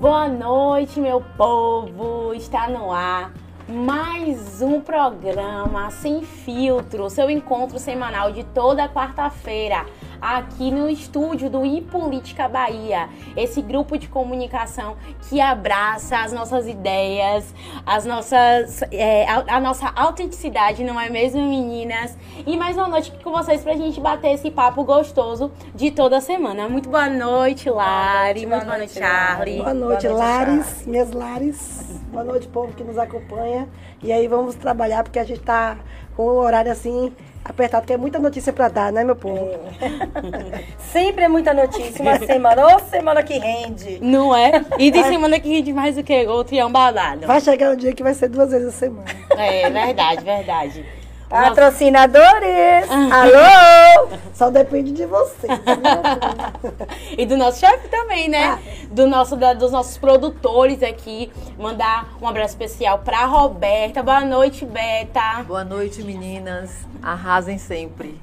Boa noite, meu povo! Está no ar mais um programa sem filtro, seu encontro semanal de toda quarta-feira aqui no estúdio do iPolítica Bahia, esse grupo de comunicação que abraça as nossas ideias, as nossas, é, a, a, nossa autenticidade, não é mesmo, meninas? E mais uma noite aqui com vocês pra gente bater esse papo gostoso de toda semana. Muito boa noite, Lari. Boa noite, Muito boa noite, Charlie. Boa noite, boa noite Lares, minhas Lares. Boa noite, povo que nos acompanha. E aí vamos trabalhar porque a gente tá com um horário assim apertado, porque é muita notícia para dar, né, meu povo? É. Sempre é muita notícia, uma semana, ou semana que rende. Não é? E de semana que rende mais do que outro e é um badado. Vai chegar um dia que vai ser duas vezes a semana. É, verdade, verdade. Patrocinadores! Alô! Só depende de você. e do nosso chefe também, né? Ah. Do nosso, da, dos nossos produtores aqui. Mandar um abraço especial pra Roberta. Boa noite, Beta. Boa noite, meninas. Arrasem sempre.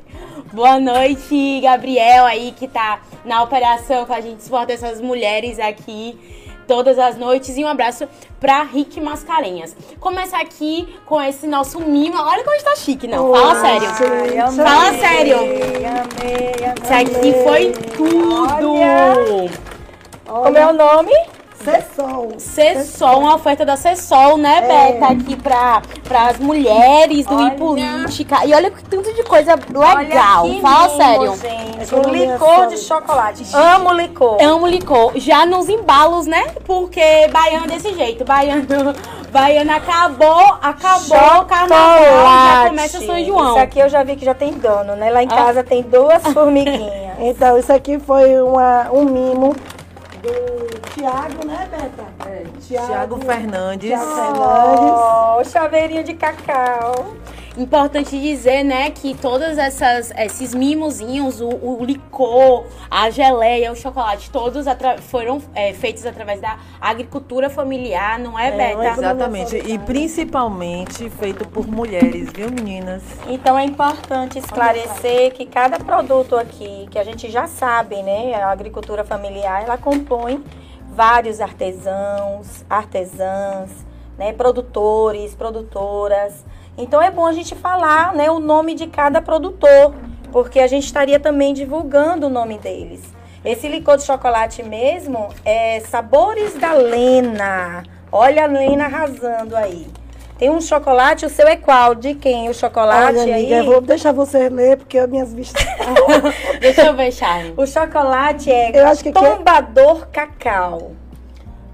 Boa noite, Gabriel aí que tá na operação com a gente suporta essas mulheres aqui todas as noites. E um abraço pra Rick Mascarenhas. Começar aqui com esse nosso mimo. Olha como está chique, não. Fala sério. Gente, Fala amei, sério. Amei, amei, Isso aqui foi tudo. Olha. Como é o nome? Cessol. Cessol, uma oferta da Cessol, né, é. Beta? Aqui pra, as mulheres do Olha. Política. E olha que tanto de coisa legal. Fala sério. Gente. Um licor de chocolate. Amo licor. Amo licor. Já nos embalos, né? Porque baiano é desse jeito. Baiano. Baiano acabou, acabou o carnaval, já começa São João. Isso aqui eu já vi que já tem dono, né? Lá em ah. casa tem duas formiguinhas. então, isso aqui foi uma, um mimo do Tiago, né, Beta? É, Tiago Fernandes. Tiago Fernandes. Oh, chaveirinho de cacau. Importante dizer, né, que todos essas, esses mimozinhos, o, o licor, a geleia, o chocolate, todos foram é, feitos através da agricultura familiar, não é, é Beta? Exatamente, e principalmente feito por mulheres, viu, meninas? Então é importante esclarecer que cada produto aqui, que a gente já sabe, né, a agricultura familiar, ela compõe vários artesãos, artesãs, né, produtores, produtoras, então é bom a gente falar né, o nome de cada produtor, porque a gente estaria também divulgando o nome deles. Esse licor de chocolate mesmo é Sabores da Lena. Olha a Lena arrasando aí. Tem um chocolate, o seu é qual? De quem? O chocolate Olha, amiga, aí? Eu vou deixar você ler, porque as minhas vistas... Deixa eu ver, Charlie. O chocolate é eu acho que Tombador que... Cacau.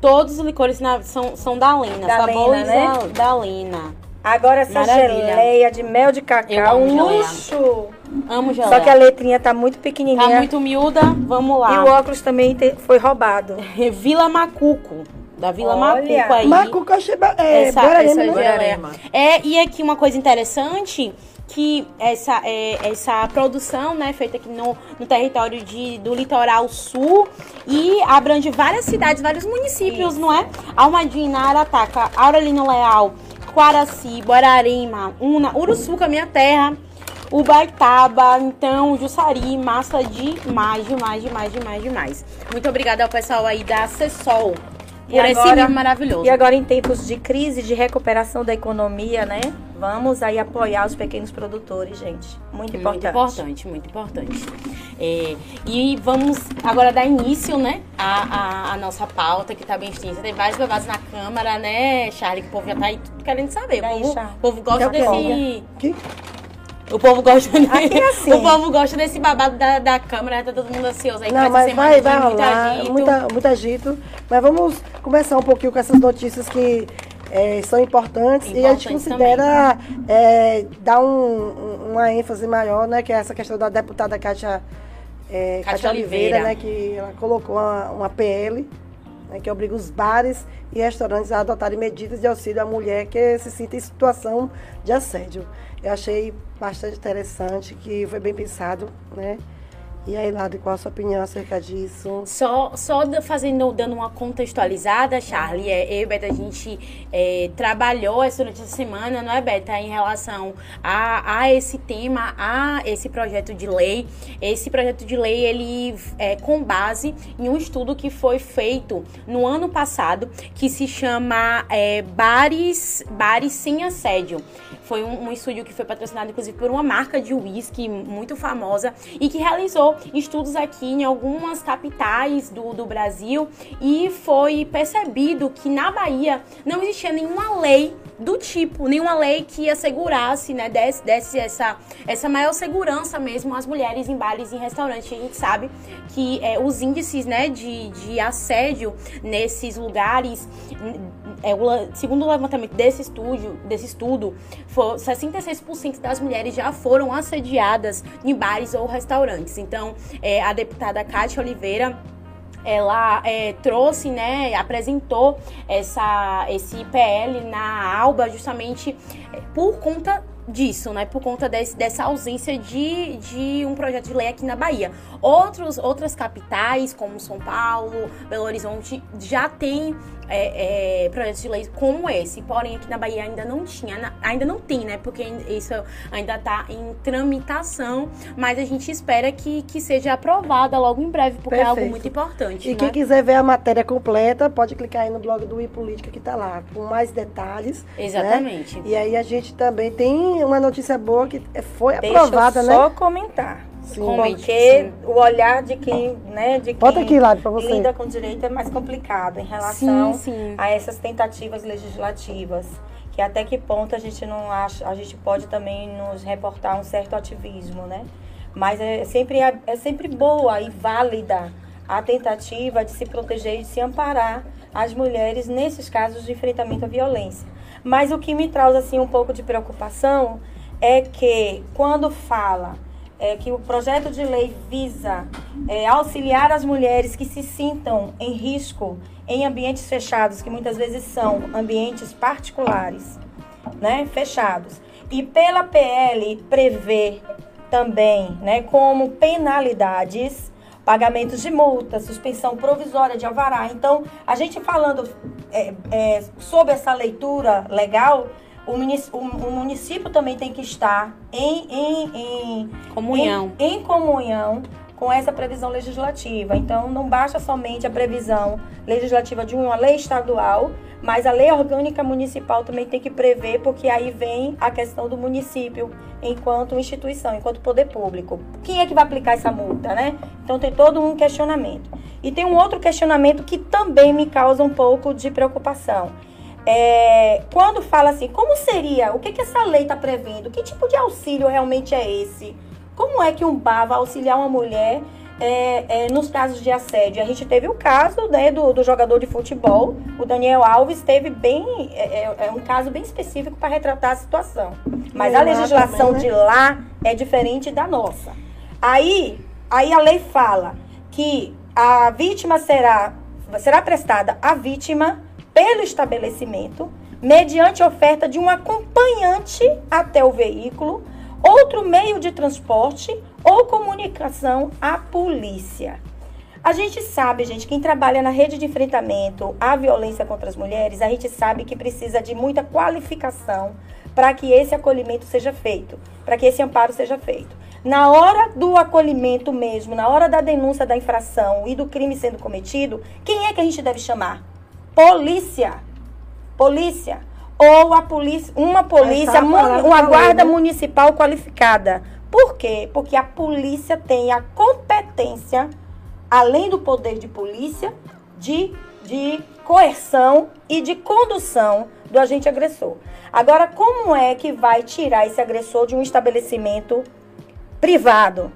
Todos os licores na, são, são da Lena. Da Sabores Lena, né? da Lena. Agora essa Maravilha. geleia de mel de cacau, um luxo. Amo geleia. Só que a letrinha tá muito pequenininha. Tá muito miúda, vamos lá. E o óculos também te, foi roubado. Vila Macuco. Da Vila Olha. Macuco aí. Macuco achei é, essa, essa né? geleia. É, e aqui uma coisa interessante que essa, é, essa produção né, feita aqui no, no território de, do litoral sul e abrange várias cidades, vários municípios, Isso. não é? Almadina, Arataca, Aurelino Leal, Quaraci, Borarema, Una, Uruçuca, minha terra, Ubaitaba, então, Jussari, massa demais, demais, demais, demais, demais. Muito obrigada ao pessoal aí da Acessol por agora, esse livro maravilhoso. E agora em tempos de crise, de recuperação da economia, né? Vamos aí apoiar os pequenos produtores, gente. Muito importante. Muito importante, muito importante. É, e vamos agora dar início, né, à, à, à nossa pauta, que está bem extensa. Tem vários levados na Câmara, né, Charlie, que o povo já está aí tudo querendo saber. O povo, o povo gosta desse... Que? O povo gosta desse, é assim. o povo gosta desse babado da, da Câmara, tá todo mundo ansioso aí Não, mas vai, vai rolar, agito. Muita, muito agito. Mas vamos começar um pouquinho com essas notícias que é, são importantes, importantes, e a gente considera é, dar um, uma ênfase maior, né, que é essa questão da deputada Cátia, é, Cátia, Oliveira, Oliveira, né, que ela colocou uma, uma PL né, que obriga os bares e restaurantes a adotarem medidas de auxílio à mulher que se sinta em situação de assédio. Eu achei bastante interessante, que foi bem pensado, né? E aí, Lado, qual a sua opinião acerca disso? Só, só fazendo, dando uma contextualizada, Charlie, é, eu e Beta, a gente é, trabalhou durante essa semana, não é, Beta, em relação a, a esse tema, a esse projeto de lei. Esse projeto de lei, ele é com base em um estudo que foi feito no ano passado, que se chama é, Bares, Bares Sem Assédio. Foi um, um estúdio que foi patrocinado, inclusive, por uma marca de uísque muito famosa e que realizou estudos aqui em algumas capitais do, do Brasil e foi percebido que na Bahia não existia nenhuma lei do tipo, nenhuma lei que assegurasse, né, desse, desse essa, essa maior segurança mesmo às mulheres em bares e restaurantes. A gente sabe que é, os índices, né, de, de assédio nesses lugares, é, o, segundo o levantamento desse estúdio, desse estudo, for, 66% das mulheres já foram assediadas em bares ou restaurantes. Então, é, a deputada Cátia Oliveira ela é, trouxe, né, apresentou essa, esse IPL na ALBA justamente é, por conta disso, né? Por conta desse, dessa ausência de, de um projeto de lei aqui na Bahia. Outros, outras capitais, como São Paulo, Belo Horizonte, já tem é, é, projetos de lei como esse. Porém, aqui na Bahia ainda não tinha, ainda não tem, né? Porque isso ainda está em tramitação, mas a gente espera que, que seja aprovada logo em breve, porque Perfeito. é algo muito importante. E né? quem quiser ver a matéria completa, pode clicar aí no blog do iPolítica que está lá, com mais detalhes. Né? Exatamente. Né? E aí a gente também tem uma notícia boa que foi Deixa aprovada, eu só né? Só comentar. Sim. Porque sim. o olhar de quem, né, de Bota quem aqui, pra você. lida com direito é mais complicado em relação sim, a essas tentativas legislativas. Que até que ponto a gente não acha, a gente pode também nos reportar um certo ativismo, né? Mas é sempre, é sempre boa e válida a tentativa de se proteger e de se amparar as mulheres nesses casos de enfrentamento à violência. Mas o que me traz assim um pouco de preocupação é que quando fala é, que o projeto de lei visa é, auxiliar as mulheres que se sintam em risco em ambientes fechados, que muitas vezes são ambientes particulares, né, fechados. E pela PL prevê também, né, como penalidades, pagamentos de multa, suspensão provisória de alvará. Então, a gente falando é, é, sobre essa leitura legal, o município, o município também tem que estar em, em, em comunhão. Em, em, comunhão com essa previsão legislativa. Então, não basta somente a previsão legislativa de uma lei estadual, mas a lei orgânica municipal também tem que prever, porque aí vem a questão do município enquanto instituição, enquanto poder público. Quem é que vai aplicar essa multa, né? Então, tem todo um questionamento. E tem um outro questionamento que também me causa um pouco de preocupação é, quando fala assim, como seria, o que, que essa lei está prevendo? Que tipo de auxílio realmente é esse? Como é que um bar vai auxiliar uma mulher é, é, nos casos de assédio? A gente teve o caso né, do, do jogador de futebol, o Daniel Alves, teve bem, é, é, é um caso bem específico para retratar a situação. Mas a legislação também, né? de lá é diferente da nossa. Aí, aí a lei fala que a vítima será, será prestada à vítima pelo estabelecimento, mediante oferta de um acompanhante até o veículo, outro meio de transporte ou comunicação à polícia. A gente sabe, gente, quem trabalha na rede de enfrentamento à violência contra as mulheres, a gente sabe que precisa de muita qualificação para que esse acolhimento seja feito, para que esse amparo seja feito. Na hora do acolhimento mesmo, na hora da denúncia da infração e do crime sendo cometido, quem é que a gente deve chamar? Polícia. Polícia. Ou a polícia, uma polícia, uma guarda municipal qualificada. Por quê? Porque a polícia tem a competência, além do poder de polícia, de, de coerção e de condução do agente agressor. Agora, como é que vai tirar esse agressor de um estabelecimento privado?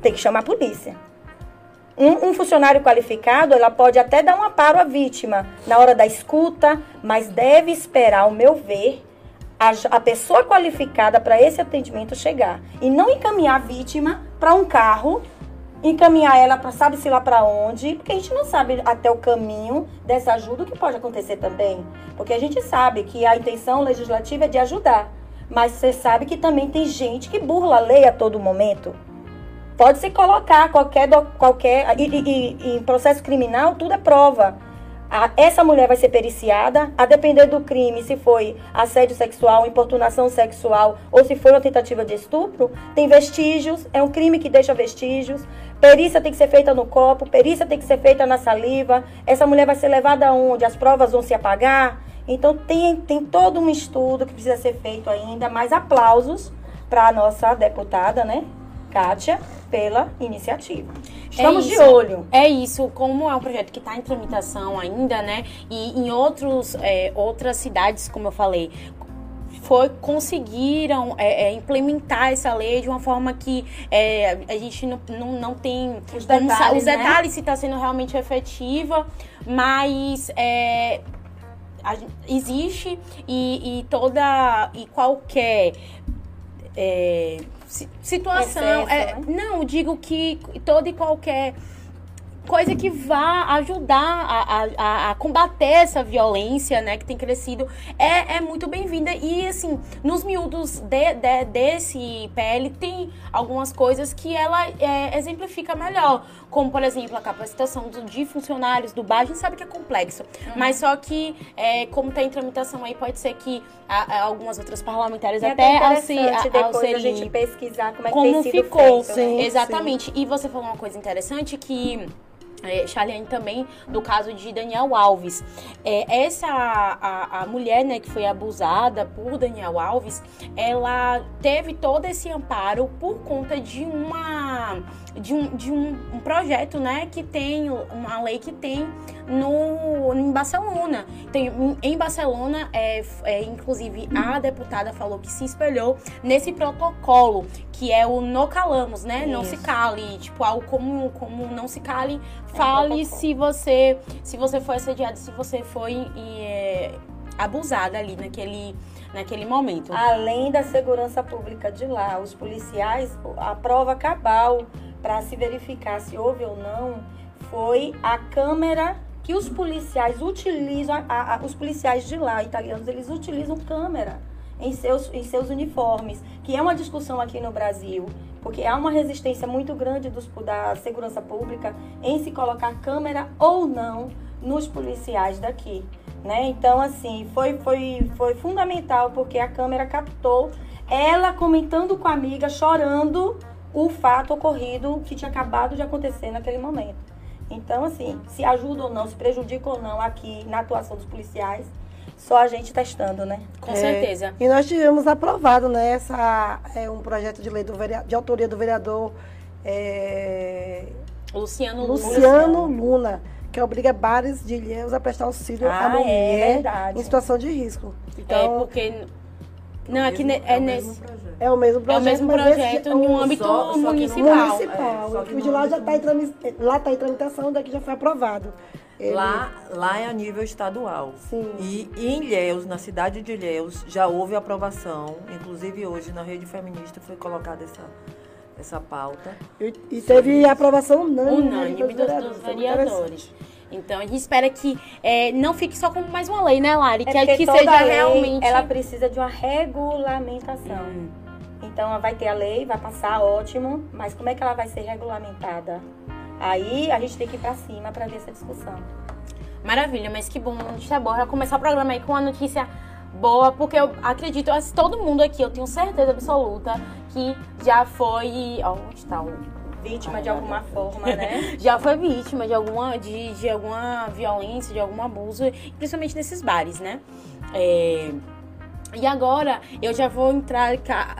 Tem que chamar a polícia. Um, um, funcionário qualificado, ela pode até dar um amparo à vítima na hora da escuta, mas deve esperar, ao meu ver, a, a pessoa qualificada para esse atendimento chegar. E não encaminhar a vítima para um carro, encaminhar ela para sabe-se lá para onde, porque a gente não sabe até o caminho dessa ajuda o que pode acontecer também. Porque a gente sabe que a intenção legislativa é de ajudar. Mas você sabe que também tem gente que burla a lei a todo momento. Pode se colocar qualquer. qualquer e, e, e, em processo criminal, tudo é prova. A, essa mulher vai ser periciada, a depender do crime, se foi assédio sexual, importunação sexual ou se foi uma tentativa de estupro, tem vestígios, é um crime que deixa vestígios. Perícia tem que ser feita no copo, perícia tem que ser feita na saliva. Essa mulher vai ser levada aonde? As provas vão se apagar. Então tem, tem todo um estudo que precisa ser feito ainda, mais aplausos para a nossa deputada, né, Kátia, pela iniciativa. Estamos é de olho. É isso, como é um projeto que está em tramitação ainda, né? E em outros, é, outras cidades, como eu falei, foi conseguiram é, é, implementar essa lei de uma forma que é, a gente não, não, não tem os detalhes, os detalhes né? se está sendo realmente efetiva, mas é, a, existe e, e, toda e qualquer é, situação. Excesso, é, né? Não, digo que toda e qualquer coisa que vá ajudar a, a, a, combater essa violência, né, que tem crescido, é, é muito bem-vinda. E, assim, nos miúdos de, de, desse PL tem algumas coisas que ela é, exemplifica melhor, como, por exemplo, a capacitação do, de funcionários do bar, a gente sabe que é complexo, uhum. mas só que, é, como está em tramitação aí, pode ser que a, a algumas outras parlamentares é até, até assim, depois a gente pesquisar como é que como tem sido ficou. Feito, né? Exatamente. Sim. E você falou uma coisa interessante que é, Charliane também do caso de Daniel Alves. É, essa a, a mulher né, que foi abusada por Daniel Alves, ela teve todo esse amparo por conta de uma de um, de um, um projeto né, que tem, uma lei que tem no, em Barcelona. Tem, em Barcelona, é, é, inclusive, a deputada falou que se espelhou nesse protocolo, que é o no calamos, né? Isso. Não se cale. Tipo, algo como, como não se cale, fale é se você se você foi assediado, se você foi é, abusada ali naquele naquele momento. Além da segurança pública de lá, os policiais, a prova cabal para se verificar se houve ou não foi a câmera que os policiais utilizam, a, a, os policiais de lá, italianos, eles utilizam câmera em seus, em seus uniformes, que é uma discussão aqui no Brasil, porque há uma resistência muito grande dos, da segurança pública em se colocar câmera ou não nos policiais daqui. Né? Então, assim, foi, foi, foi fundamental porque a câmera captou ela comentando com a amiga, chorando o fato ocorrido que tinha acabado de acontecer naquele momento. Então, assim, se ajuda ou não, se prejudica ou não aqui na atuação dos policiais, só a gente testando, né? Com é, certeza. E nós tivemos aprovado, né, essa, é, um projeto de lei do vereador, de autoria do vereador é, Luciano, Luciano Luna, que obriga bares de Ilhéus a prestar auxílio ah, à mulher é em situação de risco. Então, é porque não, é aqui é, é nesse. É o mesmo projeto. É o mesmo projeto no um âmbito só, municipal. municipal. É, o de lá já está em, lá tá em tramitação, daqui já foi aprovado. Ele... Lá, lá é a nível estadual. Sim. E, e em Ilhéus, na cidade de Ilhéus, já houve aprovação. Inclusive hoje na rede feminista foi colocada essa, essa pauta. E, e teve aprovação unânime, unânime dos, dos vereadores. Então a gente espera que é, não fique só como mais uma lei, né, Lari? É que, que seja realmente. Ela precisa de uma regulamentação. Hum. Então ela vai ter a lei, vai passar, ótimo, mas como é que ela vai ser regulamentada? Aí a gente tem que ir para cima para ver essa discussão. Maravilha, mas que bom, notícia boa. Já começar o programa aí com uma notícia boa, porque eu acredito, todo mundo aqui, eu tenho certeza absoluta que já foi. Ó, onde está o vítima de alguma forma, né? já foi vítima de alguma, de, de alguma violência, de algum abuso, principalmente nesses bares, né? É, e agora eu já vou entrar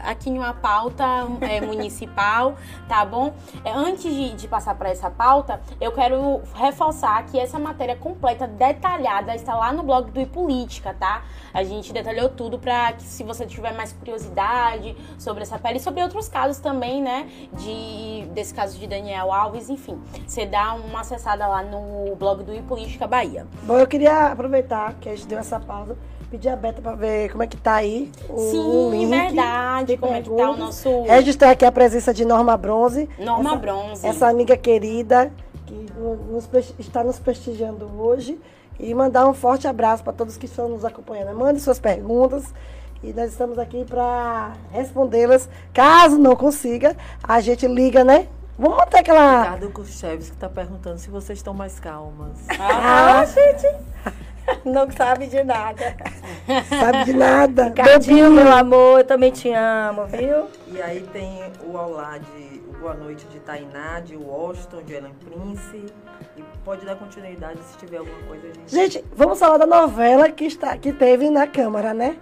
aqui em uma pauta é, municipal, tá bom? É, antes de, de passar para essa pauta, eu quero reforçar que essa matéria completa, detalhada, está lá no blog do iPolítica, tá? A gente detalhou tudo para que se você tiver mais curiosidade sobre essa pele e sobre outros casos também, né? De, desse caso de Daniel Alves, enfim. Você dá uma acessada lá no blog do iPolítica Bahia. Bom, eu queria aproveitar que a gente deu essa pausa pedir a Beta para ver como é que tá aí o, Sim, link. verdade, como é que tá o nosso... Registrar aqui a presença de Norma Bronze. Norma essa, Bronze. Essa amiga querida que nos, está nos prestigiando hoje. E mandar um forte abraço para todos que estão nos acompanhando. Mande suas perguntas e nós estamos aqui para respondê-las. Caso não consiga, a gente liga, né? Vamos manter aquela. Ricardo que está perguntando se vocês estão mais calmas. Ah, gente. Não sabe de nada. Sabe de nada. Ricardinho, meu amor, eu também te amo, viu? E aí tem o Olá de o Boa Noite de Tainá, de Washington, de Ellen Prince. E pode dar continuidade se tiver alguma coisa, gente. Gente, vamos falar da novela que, está, que teve na Câmara, né?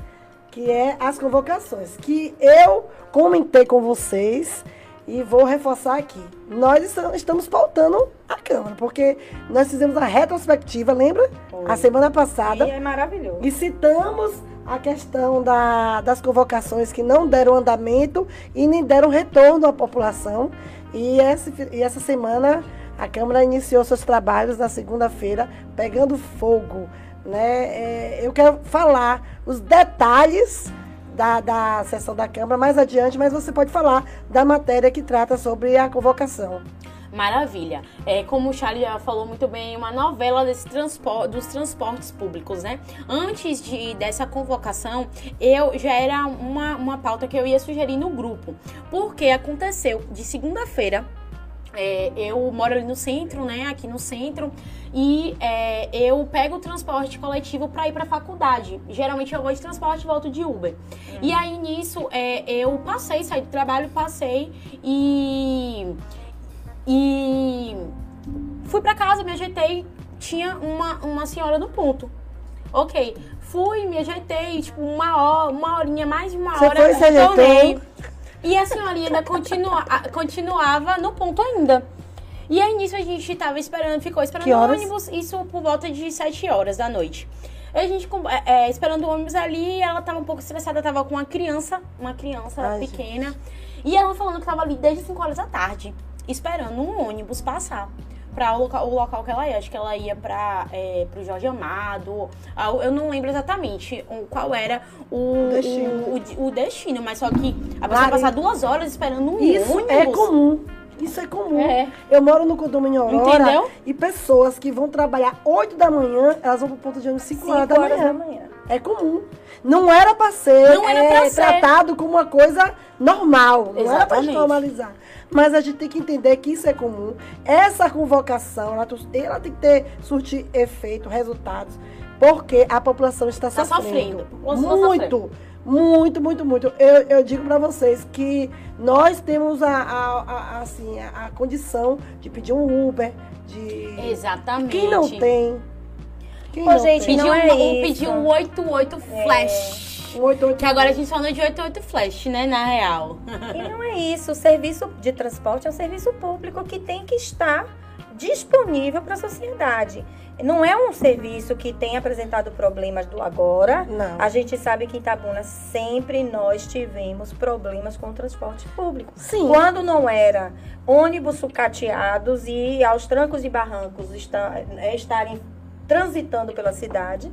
Que é as convocações. Que eu comentei com vocês e vou reforçar aqui. Nós estamos pautando a Câmara, porque nós fizemos a retrospectiva, lembra? Foi. A semana passada. E é maravilhoso. E citamos a questão da, das convocações que não deram andamento e nem deram retorno à população. E essa, e essa semana a Câmara iniciou seus trabalhos na segunda-feira, pegando fogo. Né? É, eu quero falar os detalhes da, da sessão da Câmara mais adiante, mas você pode falar da matéria que trata sobre a convocação. Maravilha. É, como o Charlie já falou muito bem, uma novela desse transpor dos transportes públicos, né? Antes de, dessa convocação, eu já era uma, uma pauta que eu ia sugerir no grupo. Porque aconteceu de segunda-feira é, eu moro ali no centro, né? Aqui no centro. E é, eu pego o transporte coletivo para ir para a faculdade. Geralmente eu vou de transporte e volto de Uber. Hum. E aí nisso é, eu passei, saí do trabalho, passei e. E. Fui para casa, me ajeitei. Tinha uma, uma senhora no ponto. Ok, fui, me ajeitei, tipo, uma hora, uma horinha, mais de uma Você hora. Foi, se ajeitou? E a senhorinha ainda continua, continuava no ponto ainda. E aí nisso a gente tava esperando, ficou esperando o ônibus, isso por volta de 7 horas da noite. a gente é, é, esperando o ônibus ali, ela tava um pouco estressada, tava com uma criança, uma criança Ai, pequena. Gente. E ela falando que tava ali desde 5 horas da tarde, esperando um ônibus passar para o local, o local que ela ia. Acho que ela ia para é, o Jorge Amado. Eu não lembro exatamente qual era o destino, o, o, destino mas só que a pessoa Mari, passar duas horas esperando um isso ônibus. é comum. Isso é comum. É. Eu moro no condomínio Aurora Entendeu? e pessoas que vão trabalhar 8 da manhã, elas vão pro ponto de ônibus 5 horas, da, horas manhã. da manhã. É comum. Não era para ser, não era pra é, ser. tratado como uma coisa normal. Não Exatamente. era para normalizar. Mas a gente tem que entender que isso é comum. Essa convocação, ela, ela tem que ter, surtir efeito, resultados, porque a população está tá sofrendo. sofrendo. Muito. Muito, muito, muito. Eu, eu digo para vocês que nós temos a, a, a assim, a, a, condição de pedir um Uber, de. Exatamente. Quem não tem. Quem Pô, não gente, tem? não é um, pedir um 88 Flash. É. 88 que agora a gente fala de 88 flash, né, na real. E não é isso. O serviço de transporte é um serviço público que tem que estar disponível para a sociedade. Não é um serviço que tem apresentado problemas do agora. Não. A gente sabe que em Itabuna sempre nós tivemos problemas com o transporte público. Sim. Quando não era ônibus sucateados e aos trancos e barrancos estarem transitando pela cidade,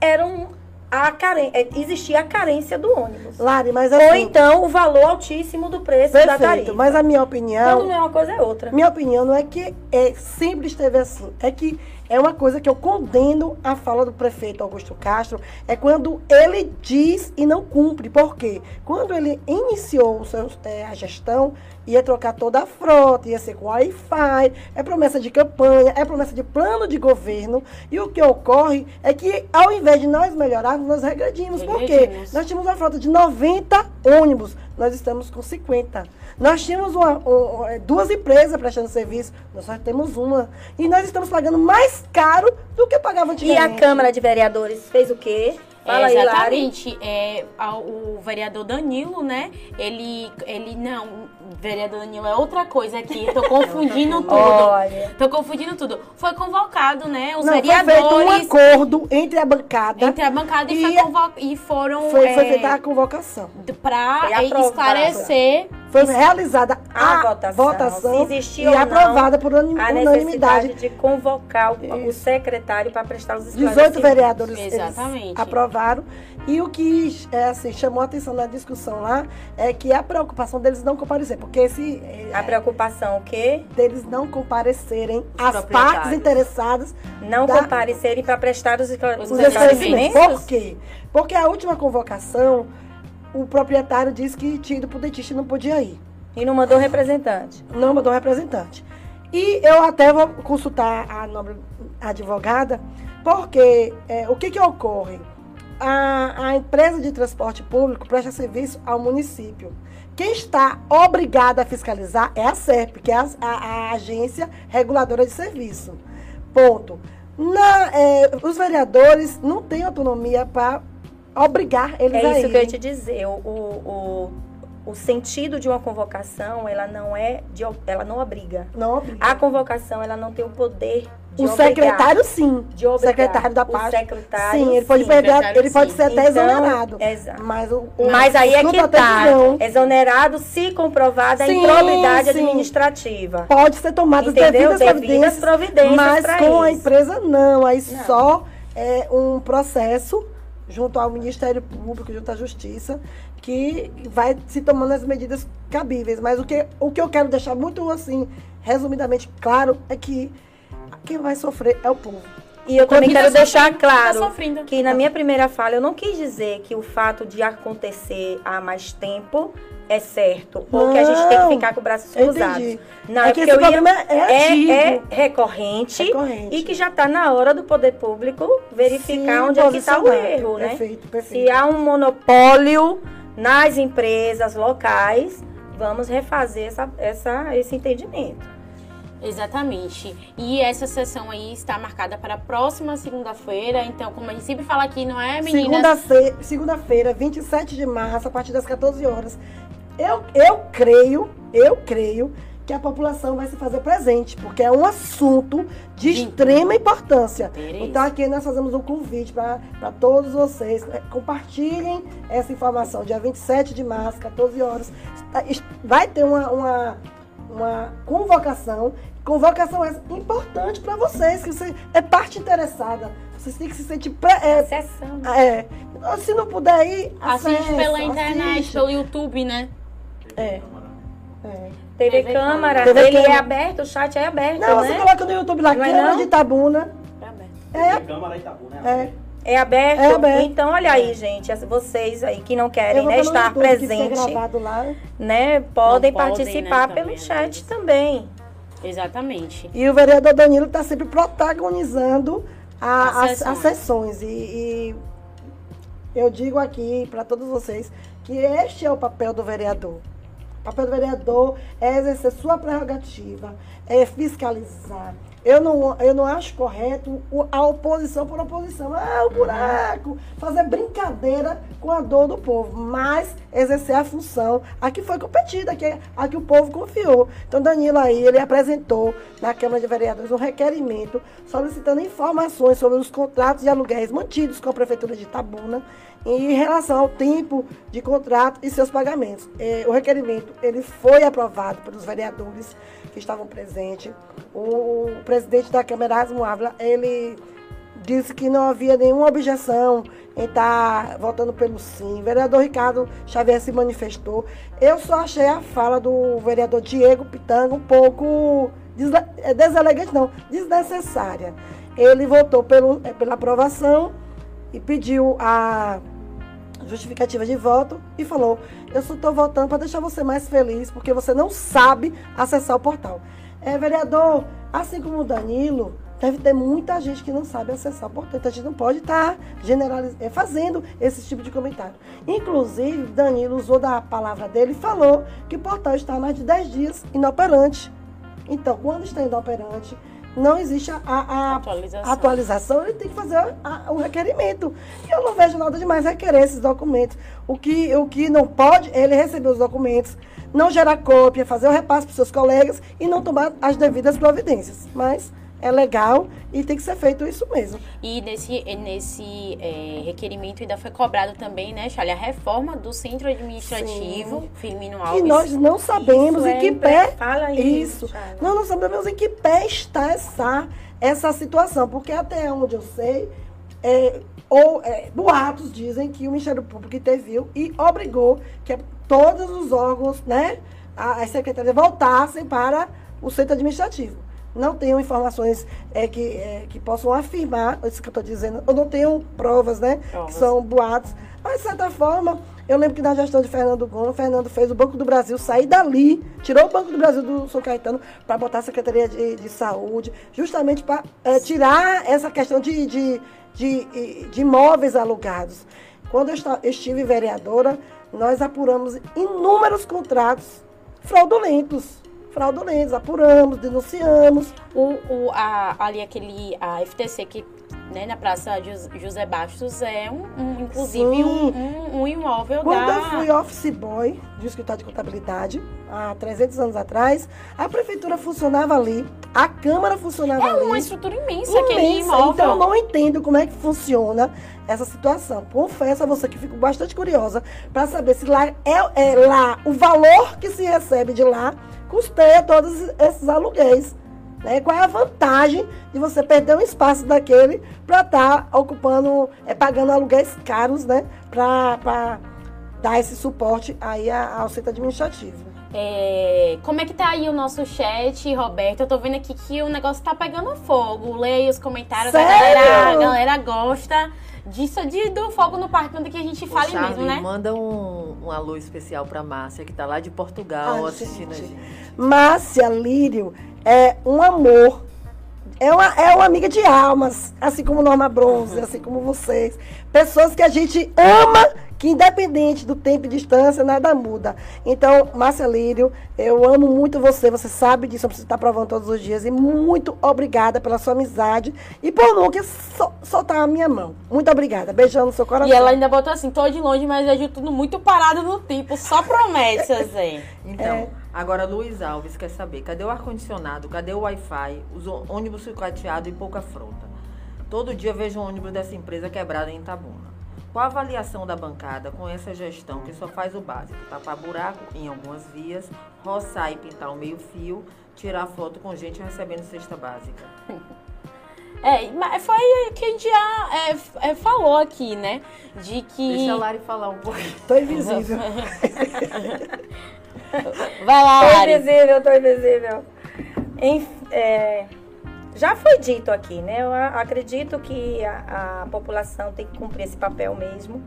eram a caren é, existia a carência do ônibus. Lari, mas assim, Ou então o valor altíssimo do preço perfeito, da tarifa. Mas a minha opinião. Quando não é uma coisa, é outra. Minha opinião não é que é, sempre esteve assim. É que é uma coisa que eu condeno a fala do prefeito Augusto Castro, é quando ele diz e não cumpre. Por quê? Quando ele iniciou seu, é, a gestão, ia trocar toda a frota, ia ser com Wi-Fi, é promessa de campanha, é promessa de plano de governo. E o que ocorre é que, ao invés de nós melhorarmos, nós regredimos. Por quê? Nós tínhamos uma frota de 90 ônibus, nós estamos com 50. Nós tínhamos uma, uma, é, duas empresas prestando serviço, nós só temos uma. E nós estamos pagando mais caro do que pagava antigamente. E a Câmara de Vereadores fez o quê? Fala é, exatamente. É, o vereador Danilo, né? Ele, ele não, vereador Danilo é outra coisa aqui. Tô confundindo tudo. Olha. Tô confundindo tudo. Foi convocado, né? Os não, vereadores. Foi feito um acordo entre a bancada. Entre a bancada e, e, convo... e foram. Foi, é, foi feita a convocação. Pra esclarecer foi realizada a, a votação, votação e aprovada por unanimidade. A necessidade de convocar o, o secretário para prestar os 18 vereadores Exatamente. aprovaram. E o que é, assim, chamou a atenção na discussão lá é que a preocupação deles não comparecer. Porque. A é, preocupação o quê? Deles não comparecerem, os as partes interessadas. Não da, comparecerem para prestar os, os, os esclarecimentos. Por quê? Porque a última convocação o proprietário disse que tinha ido pro dentista e não podia ir. E não mandou representante? Não mandou representante. E eu até vou consultar a nobre advogada, porque é, o que, que ocorre? A, a empresa de transporte público presta serviço ao município. Quem está obrigada a fiscalizar é a SERP, que é a, a, a agência reguladora de serviço. Ponto. Na, é, os vereadores não têm autonomia para obrigar eles é a É isso que eu ia te dizer. O, o, o sentido de uma convocação, ela não é de, ela não obriga. Não obriga. A convocação, ela não tem o poder de o obrigar, secretário sim. De obrigar. O secretário da pasta. O secretário, sim, ele pode, sim. perder, ele pode ser até então, exonerado. Exato. Mas, o, o, Mas aí é que está. Exonerado se comprovada sim, a improbidade sim. administrativa. Pode ser tomada Entendeu? devidas, devidas providências. mas com isso. a empresa não. Aí não. só é um processo junto ao Ministério Público, junto à Justiça, que vai se tomando as medidas cabíveis. Mas o que, o que eu quero deixar muito assim, resumidamente claro, é que quem vai sofrer é o povo. E eu também quero tá deixar sofrendo, claro tá sofrendo. que na minha primeira fala eu não quis dizer que o fato de acontecer há mais tempo é certo, ou que a gente tem que ficar com os braços cruzados. Não, é, é que esse problema ia, é, é, é recorrente, recorrente, e que já está na hora do poder público verificar Sim, onde é que está o erro, né? Perfeito, perfeito. Se há um monopólio nas empresas locais, vamos refazer essa, essa, esse entendimento. Exatamente. E essa sessão aí está marcada para a próxima segunda-feira. Então, como a gente sempre fala aqui, não é, meninas? Segunda-feira, segunda 27 de março, a partir das 14 horas. Eu, eu creio, eu creio que a população vai se fazer presente, porque é um assunto de Sim. extrema importância. Interesse. Então aqui nós fazemos um convite para todos vocês. né, Compartilhem essa informação. Dia 27 de março, 14 horas. Vai ter uma, uma, uma convocação. Convocação essa importante para vocês, que você é parte interessada. Vocês têm que se sentir. Pre, é, Sessão. é, se não puder ir, Assiste acessa, pela internet, assiste. pelo YouTube, né? É. É. TV, TV Câmara, TV ele é Câmara. aberto, o chat é aberto, Não, né? você coloca no YouTube lá, Não é Câmara não? de Itabuna. É aberto. É, Câmara Itaú, né? é. É aberto? É aberto. Então, olha aí, gente, vocês aí que não querem né, estar presente, né, podem Não podem, participar né, pelo também, chat vezes. também. Exatamente. E o vereador Danilo está sempre protagonizando a- As sessões. as sessões. E, e eu digo aqui para todos vocês que este é o papel do vereador. O papel do vereador é exercer sua prerrogativa, é fiscalizar. Eu não, eu não acho correto a oposição por oposição. Ah, o buraco. Fazer brincadeira com a dor do povo. Mas exercer a função a que foi competida, a que, a que o povo confiou. Então, Danilo aí, ele apresentou na Câmara de Vereadores um requerimento solicitando informações sobre os contratos de aluguéis mantidos com a Prefeitura de Itabuna em relação ao tempo de contrato e seus pagamentos. Eh, o requerimento ele foi aprovado pelos vereadores que estavam presentes. O, presidente da Câmara, Asmo Ávila, ele disse que não havia nenhuma objeção em estar votando pelo sim. O vereador Ricardo Xavier se manifestou. Eu só achei a fala do vereador Diego Pitanga um pouco eh, deselegante, não, desnecessária. Ele votou pelo, eh, pela aprovação e pediu a justificativa de voto e falou: Eu só estou votando para deixar você mais feliz, porque você não sabe acessar o portal. É, vereador, assim como o Danilo, deve ter muita gente que não sabe acessar o portal. Então a gente não pode estar generaliz... é, fazendo esse tipo de comentário. Inclusive, Danilo usou da palavra dele e falou que o portal está há mais de 10 dias inoperante. Então, quando está inoperante, não existe a, a- Atualização. atualização, ele tem que fazer a- a- o requerimento. E eu não vejo nada demais requerer esses documentos. O que, o que não pode é ele receber os documentos, não gerar cópia, fazer o repasse para os seus colegas e não tomar as devidas providências. Mas é legal e tem que ser feito isso mesmo. E nesse, nesse é, requerimento ainda foi cobrado também, né, Charlie, a reforma do centro administrativo Firmino E Alves. nós não sabemos Isso em é que pé. Fala aí, Isso. Charlie. Nós não sabemos em que pé está essa, essa situação, porque até onde eu sei, é, ou é, boatos dizem que o Ministério Público interviu e obrigou que todos os órgãos, né, as secretarias voltassem para o centro administrativo. Não tenho informações é, que, é, que possam afirmar isso que eu estou dizendo. Eu não tenho provas, né? Provas. Que são boatos. Mas, de certa forma, Eu lembro que na gestão de Fernando Gomes, Fernando fez o Banco do Brasil sair dali, tirou o Banco do Brasil do São Caetano para botar a Secretaria de, de Saúde, justamente para é, tirar essa questão de, de, de, de imóveis alugados. Quando eu estive vereadora, nós apuramos inúmeros contratos fraudulentos fraudulentos, apuramos, denunciamos. O, o, a, ali aquele, a FTC que né, na Praça José Bastos é um, um inclusive um, um, um, imóvel Quando da... eu fui office boy de escritório de contabilidade, há 300 anos atrás, a prefeitura funcionava ali, a Câmara funcionava é ali. É uma estrutura imensa, imensa aquele imóvel. Então eu não entendo como é que funciona essa situação. Confesso a você que fico bastante curiosa para saber se lá é, é lá o valor que se recebe de lá custeia todos esses aluguéis. Né? Qual é a vantagem de você perder um espaço daquele para estar tá ocupando, é, pagando aluguéis caros, né? Para dar esse suporte aí ao centro administrativo. É, como é que tá aí o nosso chat, Roberto? Eu tô vendo aqui que o negócio tá pegando fogo. Leia os comentários, Sério? a galera, a galera gosta disso de, do fogo no parque, onde que a gente fala Charlie, mesmo, né? Manda um, um alô especial pra Márcia, que tá lá de Portugal assistindo gente. a gente. Márcia Lírio é um amor. É uma, é uma amiga de almas, assim como Norma Bronze, assim como vocês. Pessoas que a gente ama que independente do tempo e distância, nada muda. Então, Márcia Lírio, eu amo muito você, você sabe disso, eu preciso estar provando todos os dias. E muito obrigada pela sua amizade e por nunca so, soltar a minha mão. Muito obrigada. Beijando no seu coração. E ela ainda botou assim, tô de longe, mas vejo tudo muito parado no tempo. Só promete, Zé. Então, é. agora Luiz Alves quer saber, cadê o ar-condicionado, cadê o Wi-Fi, os ônibus sucateados e pouca frota? Todo dia vejo um ônibus dessa empresa quebrado em Itabuna. Qual a avaliação da bancada com essa gestão que só faz o básico? Tapar buraco em algumas vias, roçar e pintar o meio-fio, tirar foto com gente recebendo cesta básica. É, mas foi que a gente já é, é, falou aqui, né? De que. Deixa a Lari falar um pouquinho. Tô invisível. Vai lá, Lari. Tô invisível, tô invisível. é, já foi dito aqui, né? Eu acredito que a, a, população tem que cumprir esse papel mesmo.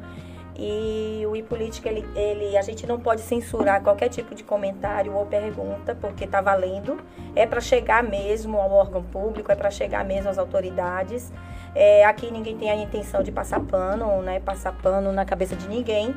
E o iPolítica, ele, ele, a gente não pode censurar qualquer tipo de comentário ou pergunta, porque está valendo. É para chegar mesmo ao órgão público, é para chegar mesmo às autoridades. É, aqui ninguém tem a intenção de passar pano, né? Passar pano na cabeça de ninguém.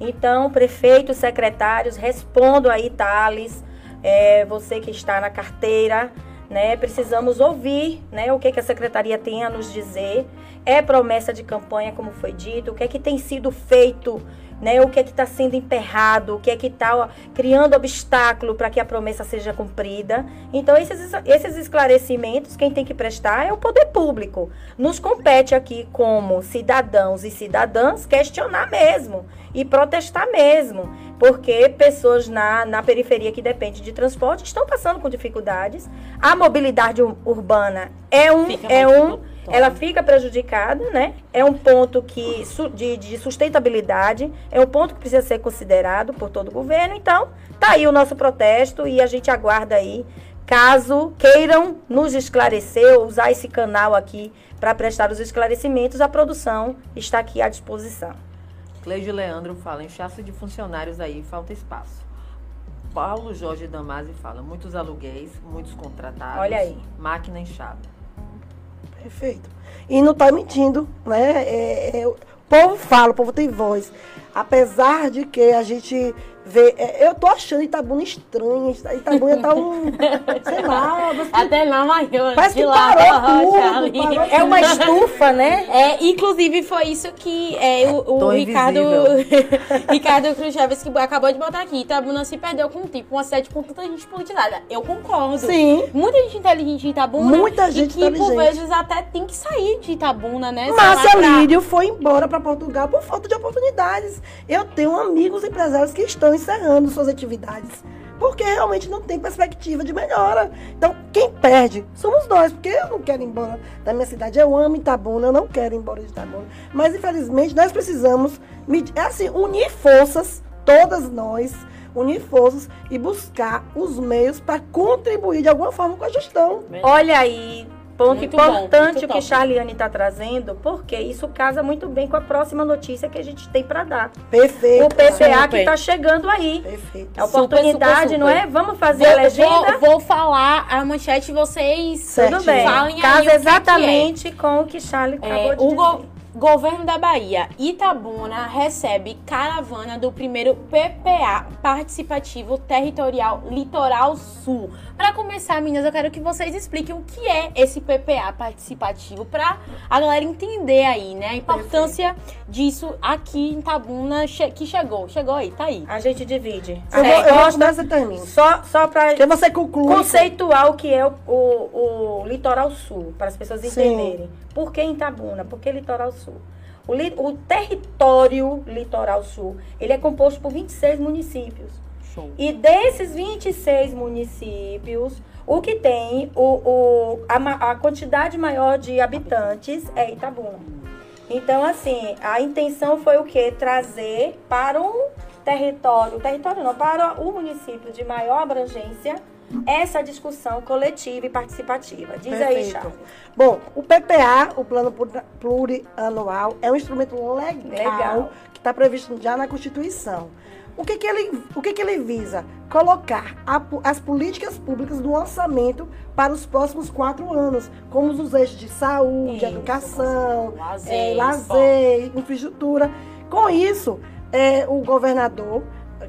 Então, prefeitos, secretários, respondo aí, Thales, é, você que está na carteira, né? Precisamos ouvir, né, o que, que a secretaria tem a nos dizer. É promessa de campanha, como foi dito, o que é que tem sido feito, né? O que é que está sendo emperrado, o que é que está criando obstáculo para que a promessa seja cumprida. Então, esses, esses esclarecimentos, quem tem que prestar é o poder público. Nos compete aqui, como cidadãos e cidadãs, questionar mesmo e protestar mesmo, porque pessoas na, na periferia que dependem de transporte estão passando com dificuldades. A mobilidade urbana é um, é um ela fica prejudicada, né? É um ponto que de, de, sustentabilidade, é um ponto que precisa ser considerado por todo o governo. Então, tá aí o nosso protesto e a gente aguarda aí, caso queiram nos esclarecer, usar esse canal aqui para prestar os esclarecimentos, a produção está aqui à disposição. Cleide Leandro fala, inchaço de funcionários aí, falta espaço. Paulo Jorge Damasi fala, muitos aluguéis, muitos contratados. Olha aí. Máquina inchada. Perfeito. E não está mentindo, né? É, é, o povo fala, o povo tem voz. Apesar de que a gente ver. É, eu tô achando Itabuna estranha. Itabuna tá um. sei lá. Até mas eu. Parece que lá, parou tudo, parou É uma estufa, né? É, inclusive foi isso que é, o, o Ricardo. Ricardo Khrushchevs que acabou de botar aqui. Itabuna se perdeu com tipo uma sede com tanta gente politizada. Eu concordo. Sim. Muita gente inteligente em Itabuna. Muita gente e que, inteligente. por vezes, até tem que sair de Itabuna, né? Márcia pra... Lírio foi embora para Portugal por falta de oportunidades. Eu tenho amigos empresários que estão encerrando suas atividades. Porque realmente não tem perspectiva de melhora. Então, quem perde somos nós, porque eu não quero ir embora da minha cidade. Eu amo Itabuna, eu não quero ir embora de Itabuna. Mas, infelizmente, nós precisamos é assim, unir forças, todas nós, unir forças e buscar os meios para contribuir de alguma forma com a gestão. Olha aí, ponto muito importante bom, o que Charliane está trazendo, porque isso casa muito bem com a próxima notícia que a gente tem para dar. Perfeito. O PPA super. que está chegando aí. Perfeito. A oportunidade, super, super, não é? Vamos fazer vou, a legenda? Vou, vou, falar a manchete vocês certo. Tudo bem. falem Casa exatamente é. com o que Charlie é, acabou de dizer. Governo da Bahia, Itabuna recebe caravana do primeiro PPA Participativo Territorial Litoral Sul. Para começar, meninas, eu quero que vocês expliquem o que é esse PPA participativo para a galera entender aí, né? A importância Perfeito. disso aqui em Itabuna que chegou. Chegou aí, tá aí. A gente divide. Eu, vou, eu gosto dessa termina. Só, só para você conclui. conceituar o que é o, o, o Litoral Sul, para as pessoas entenderem. Sim. Por que Itabuna? Por que Litoral Sul? O, li, o território Litoral Sul, ele é composto por 26 municípios. Show. E desses 26 municípios, o que tem o, o, a, a quantidade maior de habitantes é Itabuna. Então, assim, a intenção foi o quê? Trazer para um território, território não, para o município de maior abrangência, essa discussão coletiva e participativa. Diz Perfeito. aí, Charles. Bom, o PPA, o Plano Plurianual, é um instrumento legal, legal. que está previsto já na Constituição. O que, que, ele, o que, que ele visa? Colocar a, as políticas públicas no orçamento para os próximos quatro anos, como os eixos de saúde, isso, educação, lazer, é, lazer infraestrutura. Com isso, é, o governador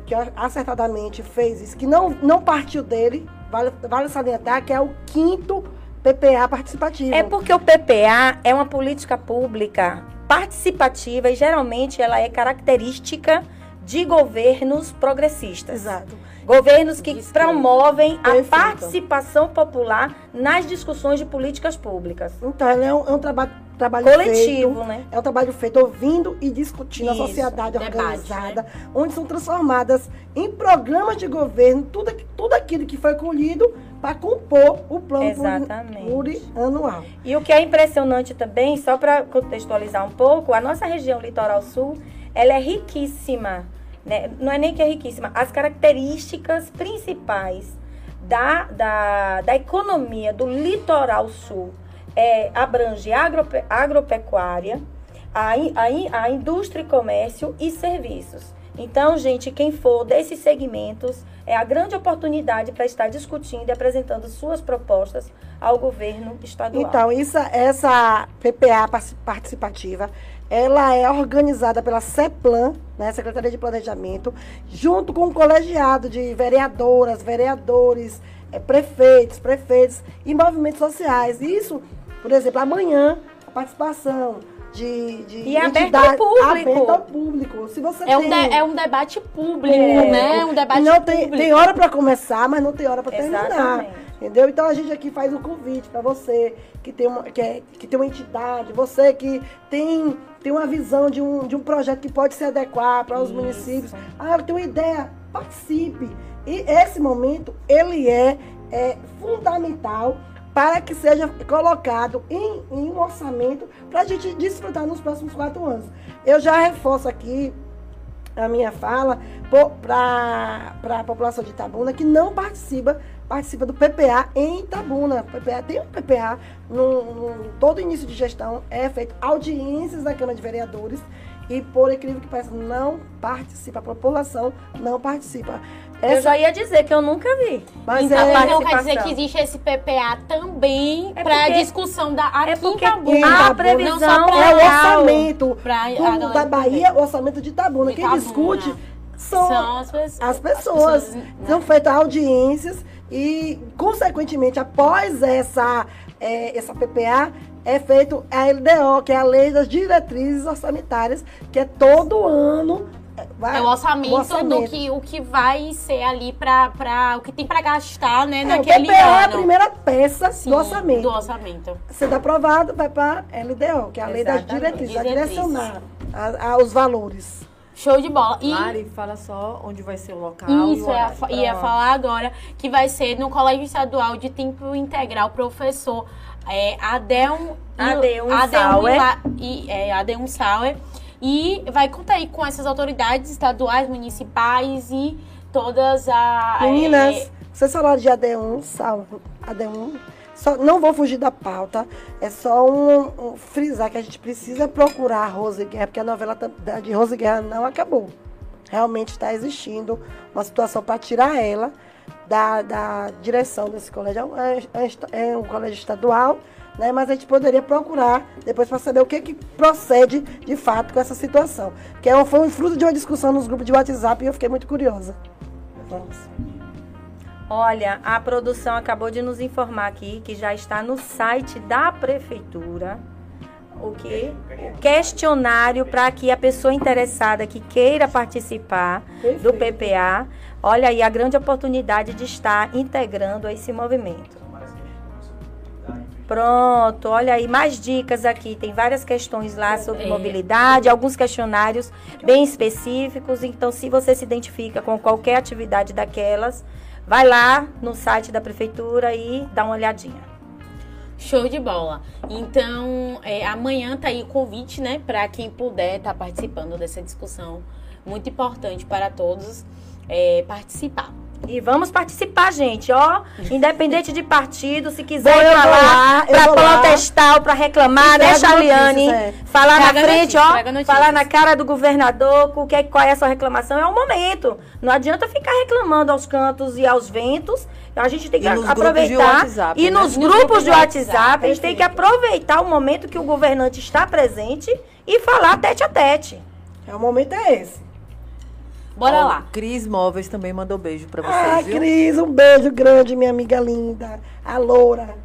que acertadamente fez isso, que não, não partiu dele, vale, vale salientar que é o quinto PPA participativo. É porque o PPA é uma política pública participativa e geralmente ela é característica de governos progressistas. Exato. Governos que promovem Perfeito. a participação popular nas discussões de políticas públicas. Então, é um, é um trabalho trabalho coletivo, feito, né? É um trabalho feito ouvindo e discutindo Isso, a sociedade debate, organizada, né? onde são transformadas em programas de governo tudo, tudo aquilo que foi colhido para compor o plano plurianual. E o que é impressionante também, só para contextualizar um pouco, a nossa região litoral sul, ela é riquíssima, né? Não é nem que é riquíssima, as características principais da, da, da economia do litoral sul é, abrange agrope, agropecuária, a, a, a indústria e comércio e serviços. Então, gente, quem for desses segmentos é a grande oportunidade para estar discutindo e apresentando suas propostas ao governo estadual. Então, isso, essa PPA participativa, ela é organizada pela CEPLAN, né, Secretaria de Planejamento, junto com o colegiado de vereadoras, vereadores, é, prefeitos, prefeitos e movimentos sociais. Isso por exemplo, amanhã, a participação de, de e é aberto ao público. Aberto ao público. Se você é, tem... um de, é um debate público, é, né? Um debate não tem, público. Tem hora para começar, mas não tem hora para terminar. Entendeu? Então a gente aqui faz um convite para você que tem, uma, que, é, que tem uma entidade, você que tem, tem uma visão de um, de um projeto que pode se adequar para os municípios. Ah, eu tenho uma ideia, participe. E esse momento, ele é, é fundamental para que seja colocado em, em um orçamento para a gente desfrutar nos próximos quatro anos. Eu já reforço aqui a minha fala para a população de Itabuna que não participa participa do PPA em Itabuna. PPA tem um PPA no, no todo início de gestão é feito audiências da Câmara de Vereadores e por incrível que pareça não participa a população não participa. Essa... Eu já ia dizer que eu nunca vi. Mas então, é... não quer dizer que existe esse PPA também é para discussão da aqui é porque em A previsão é o orçamento pra, do, da Bahia, o orçamento de Itabuna. Quem discute são, são as, pessoas. As pessoas. pessoas né? São feitas audiências e, consequentemente, após essa, é, essa PPA, é feito a LDO, que é a Lei das Diretrizes Orçamentárias, que é todo ano Vai, é o orçamento, o orçamento, do que o que vai ser ali para o que tem para gastar, né, é, naquele o PPA ano. é a primeira peça Sim, do orçamento. Do orçamento. Sendo aprovado, vai para LDO, que é a lei das diretrizes, vai direcionar a, a, os valores. Show de bola. E Mari, fala só onde vai ser o local. Isso, e ia, ia falar agora que vai ser no Colégio Estadual de Tempo Integral, professor é, Adeum, Adeum Sauer. E, é, Adeum Sauer e vai contar aí com essas autoridades estaduais, municipais e todas as. Meninas, é... vocês falaram de AD1, salvo. AD1. só, não vou fugir da pauta, é só um, um frisar que a gente precisa procurar a Rose Guerra, porque a novela de Rose Guerra não acabou. Realmente está existindo uma situação para tirar ela da, da direção desse colégio. É, é, é um colégio estadual, né? Mas a gente poderia procurar depois para saber o que, que procede de fato com essa situação. Que é, foi um fruto de uma discussão nos grupos de WhatsApp e eu fiquei muito curiosa. Vamos. Olha, a produção acabou de nos informar aqui que já está no site da prefeitura o que questionário para que a pessoa interessada que queira participar Perfeito. do PPA, olha aí a grande oportunidade de estar integrando esse movimento. Pronto, olha aí, mais dicas aqui. Tem várias questões lá sobre é. mobilidade, alguns questionários bem específicos. Então, se você se identifica com qualquer atividade daquelas, vai lá no site da prefeitura e dá uma olhadinha. Show de bola. Então, é, amanhã tá aí o convite, né, para quem puder estar tá participando dessa discussão muito importante para todos é, participar. E vamos participar, gente, ó. Independente de partido, se quiser ir pra lá, pra protestar ou pra reclamar, deixa a Liane é. falar traga na frente, ó. Falar na cara do governador o que é, qual é a sua reclamação. É o momento. Não adianta ficar reclamando aos cantos e aos ventos. A gente tem que aproveitar. WhatsApp, e né? nos, grupos, grupos de WhatsApp, WhatsApp a gente tem que aproveitar o momento que o governante está presente e falar tete a tete. É o momento é esse. Bora lá. Cris Móveis também mandou beijo pra vocês. Ah, viu? Cris, um beijo grande, minha amiga linda. A Loura.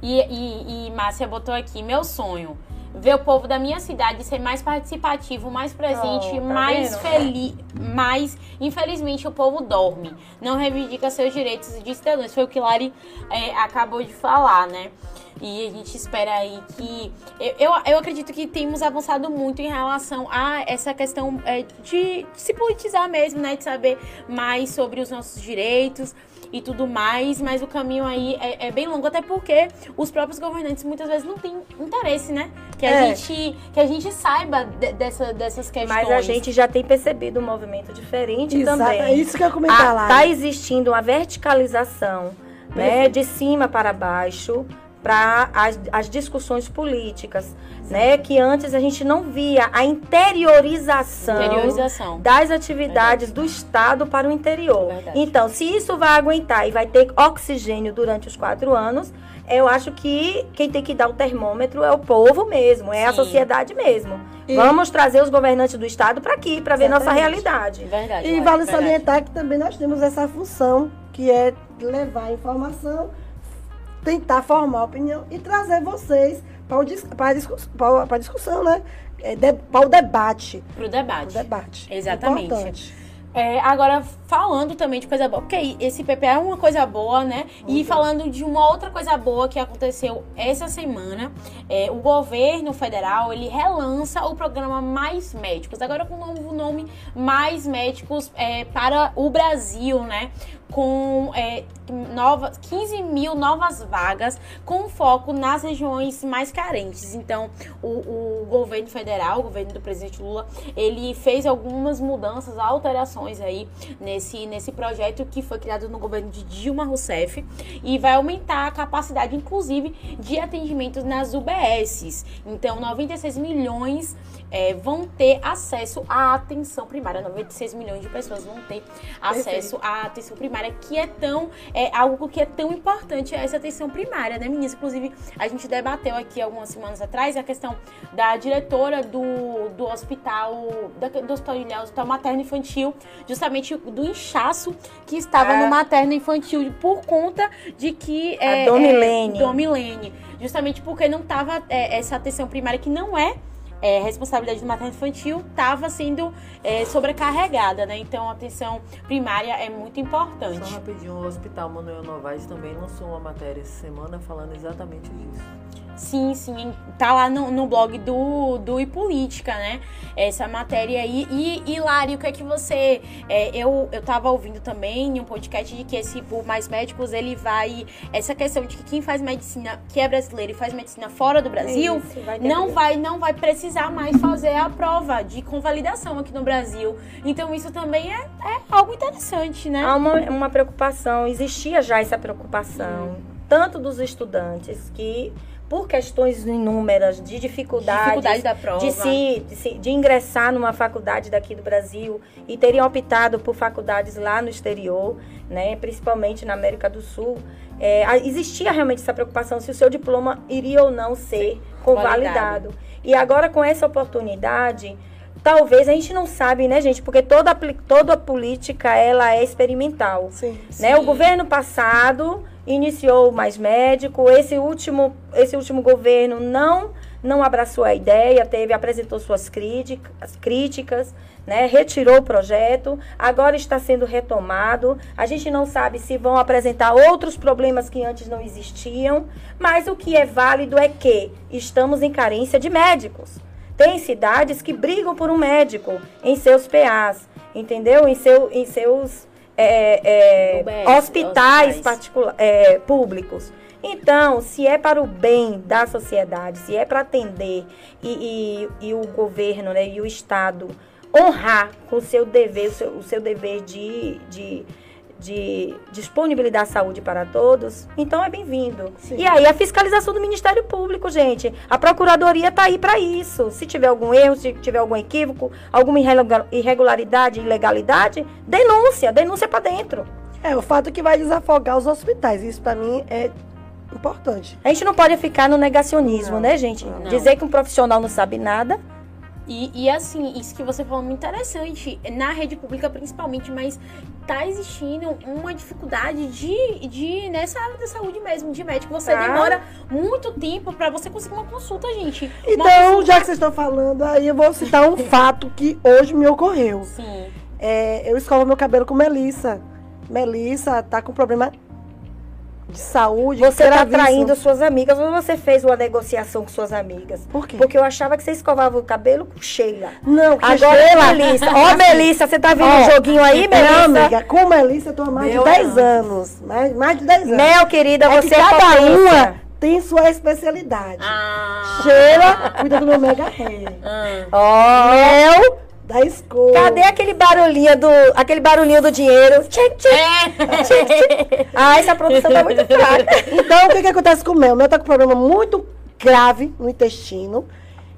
E, e, e Márcia botou aqui, meu sonho. Ver o povo da minha cidade ser mais participativo, mais presente, oh, tá mais feliz. Mas, infelizmente, o povo dorme. Não reivindica seus direitos de cidadãos. Foi o que Lari é, acabou de falar, né? E a gente espera aí que. Eu, eu, eu acredito que temos avançado muito em relação a essa questão é, de, de se politizar mesmo, né? De saber mais sobre os nossos direitos e tudo mais, mas o caminho aí é, é, bem longo, até porque os próprios governantes muitas vezes não têm interesse, né? Que a, é. gente, que a gente saiba de, dessa, dessas questões. Mas a gente já tem percebido um movimento diferente Exato, também. É isso que eu ia comentar a, lá. Está existindo uma verticalização, né? De cima para baixo para as, as discussões políticas, né? Que antes a gente não via a interiorização, interiorização. das atividades Verdade. do Estado para o interior. Verdade. Então, se isso vai aguentar e vai ter oxigênio durante os quatro anos, eu acho que quem tem que dar o termômetro é o povo mesmo, é Sim. a sociedade mesmo. E... Vamos trazer os governantes do Estado para aqui, para ver nossa realidade. Verdade, e vale salientar que também nós temos essa função, que é levar informação tentar formar opinião e trazer vocês para a discuss, discussão, né? É, para o debate. Para o debate. Pro debate. Exatamente. Importante. É, agora, falando também de coisa boa, porque esse PPA é uma coisa boa, né? Muito e falando de uma outra coisa boa que aconteceu essa semana, é, o governo federal, ele relança o programa Mais Médicos, agora com o novo nome Mais Médicos é, para o Brasil, né? Com é, novas, 15 mil novas vagas com foco nas regiões mais carentes. Então, o, o, governo federal, o governo do presidente Lula, ele fez algumas mudanças, alterações aí nesse, nesse projeto que foi criado no governo de Dilma Rousseff e vai aumentar a capacidade, inclusive, de atendimento nas UBSs. Então, 96 milhões é, vão ter acesso à atenção primária. 96 milhões de pessoas vão ter acesso à atenção primária, que é tão é algo que é tão importante essa atenção primária, né, meninas? Inclusive, a gente debateu aqui algumas semanas atrás a questão da diretora do, do hospital, da, do hospital, do hospital materno infantil, justamente do inchaço que estava no materno infantil por conta de que a é, Domilene. É, Domilene, justamente porque não estava é, essa atenção primária que não é é, responsabilidade do materno infantil estava sendo é, sobrecarregada, né? Então a atenção primária é muito importante. Só rapidinho, o Hospital Manuel Novaes também lançou uma matéria essa semana falando exatamente disso. Sim, sim, tá lá no, no blog do, do e Política, né? Essa matéria aí. E, e Lari, o que é que você. É, eu, eu tava ouvindo também em um podcast de que esse por Mais Médicos ele vai. Essa questão de que quem faz medicina, que é brasileiro e faz medicina fora do Brasil, Isso, vai não, vai, não vai precisar mais fazer a prova de convalidação aqui no Brasil. Então isso também é, é algo interessante, né? Há uma, uma preocupação, existia já essa preocupação. Hum tanto dos estudantes que por questões inúmeras de dificuldades Dificuldade da prova. de, se, de, se, de ingressar numa faculdade daqui do Brasil e teriam optado por faculdades lá no exterior, né, principalmente na América do Sul, é, existia realmente essa preocupação se o seu diploma iria ou não ser convalidado. E agora com essa oportunidade, talvez a gente não sabe, né, gente? Porque toda, toda a política ela é experimental. Sim, né? Sim. O governo passado iniciou mais médico. Esse último, esse último governo não não abraçou a ideia, teve apresentou suas críticas, críticas, né? Retirou o projeto. Agora está sendo retomado. A gente não sabe se vão apresentar outros problemas que antes não existiam, mas o que é válido é que estamos em carência de médicos. Tem cidades que brigam por um médico em seus PAs, entendeu? Em, seu, em seus é, é, hospitais, hospitais. É, públicos. Então, se é para o bem da sociedade, se é para atender e, e, e, o governo né, e o Estado honrar com o seu dever, o seu, o seu dever de, de de disponibilidade da saúde para todos, então é bem-vindo. E aí a fiscalização do Ministério Público, gente. A Procuradoria está aí para isso. Se tiver algum erro, se tiver algum equívoco, alguma irregularidade, ilegalidade, denúncia, denúncia para dentro. É, o fato que vai desafogar os hospitais. Isso para mim é importante. A gente não pode ficar no negacionismo, não, né, gente? Não. Dizer que um profissional não sabe nada e, e, assim, isso que você falou é muito interessante, na rede pública principalmente, mas tá existindo uma dificuldade de, de nessa área da saúde mesmo, de médico. Você ah. demora muito tempo para você conseguir uma consulta, gente. Então, consulta... já que vocês estão falando, aí eu vou citar um fato que hoje me ocorreu. Sim. É, eu escovo meu cabelo com Melissa. Melissa tá com problema de saúde. Você está traindo suas amigas ou você fez uma negociação com suas amigas? Por quê? Porque eu achava que você escovava o cabelo com Sheila. Não, que Agora, Sheila... Melissa. Ó, oh, Melissa, você tá vendo o oh, joguinho aí, Melissa? Não, amiga, com Melissa eu tô há mais Meu de 10 anos. Mais, mais de 10 anos. Mel, querida, é você é cada uma tem sua especialidade. Ah. Sheila cuida do meu mega hair. Ah. Oh. Mel da escola. Cadê aquele barulhinho do, aquele barulhinho do dinheiro? Tchim, tchim, é. Ah, essa produção tá muito fraca. Então, o que, que acontece com o mel? O mel tá com um problema muito grave no intestino.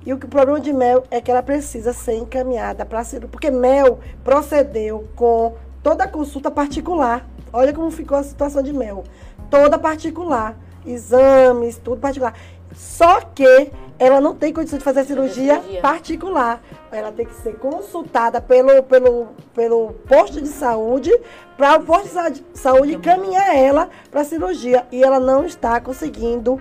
E o, que, o problema de mel é que ela precisa ser encaminhada para cirurgia. Porque mel procedeu com toda a consulta particular. Olha como ficou a situação de mel. Toda particular. Exames, tudo particular. Só que ela não tem condição de fazer a cirurgia, cirurgia, particular. Ela tem que ser consultada pelo, pelo, pelo posto de saúde, para o posto de saúde encaminhar ela para a cirurgia. E ela não está conseguindo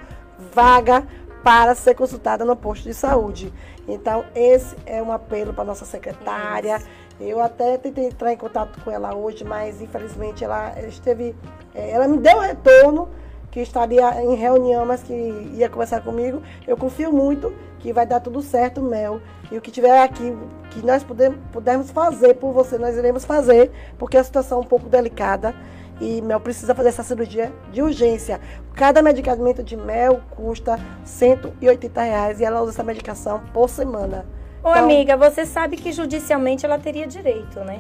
vaga para ser consultada no posto de saúde. Então, esse é um apelo para nossa secretária. Eu até tentei entrar em contato com ela hoje, mas infelizmente ela esteve. Eh, ela me deu retorno que estaria em reunião, mas que ia conversar comigo. Eu confio muito que vai dar tudo certo, Mel. E o que tiver aqui, que nós pudermos, pudermos fazer por você, nós iremos fazer, porque a situação é um pouco delicada. E Mel precisa fazer essa cirurgia de urgência. Cada medicamento de Mel custa 180 reais e ela usa essa medicação por semana. Ô, então, amiga, você sabe que judicialmente ela teria direito, né?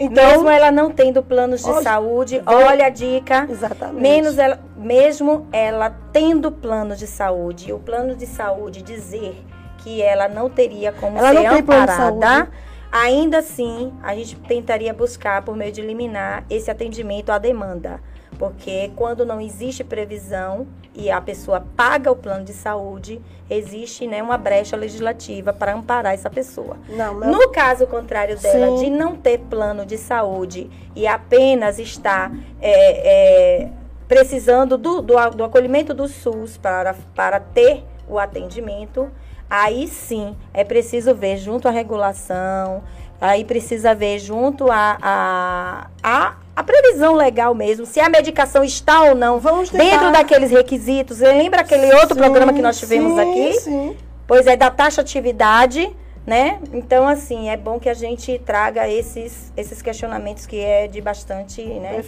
Então, mesmo ela não tendo planos de saúde, olha a dica. Exatamente. Menos ela, mesmo ela tendo planos de saúde, e o plano de saúde dizer que ela não teria como ela ser amparada, ainda assim a gente tentaria buscar por meio de eliminar esse atendimento à demanda. Porque quando não existe previsão e a pessoa paga o plano de saúde, existe né, uma brecha legislativa para amparar essa pessoa. Não. No caso contrário dela, Sim. de não ter plano de saúde e apenas estar é, é, precisando do, do, do acolhimento do SUS para, para ter o atendimento, aí sim é preciso ver junto à regulação, aí precisa ver junto a, a, a a previsão legal mesmo, se a medicação está ou não dentro daqueles requisitos. Lembra aquele outro sim, programa que nós tivemos sim, aqui? Sim. Pois é, da taxa atividade, né? Então, assim, é bom que a gente traga esses, esses questionamentos que é de bastante né,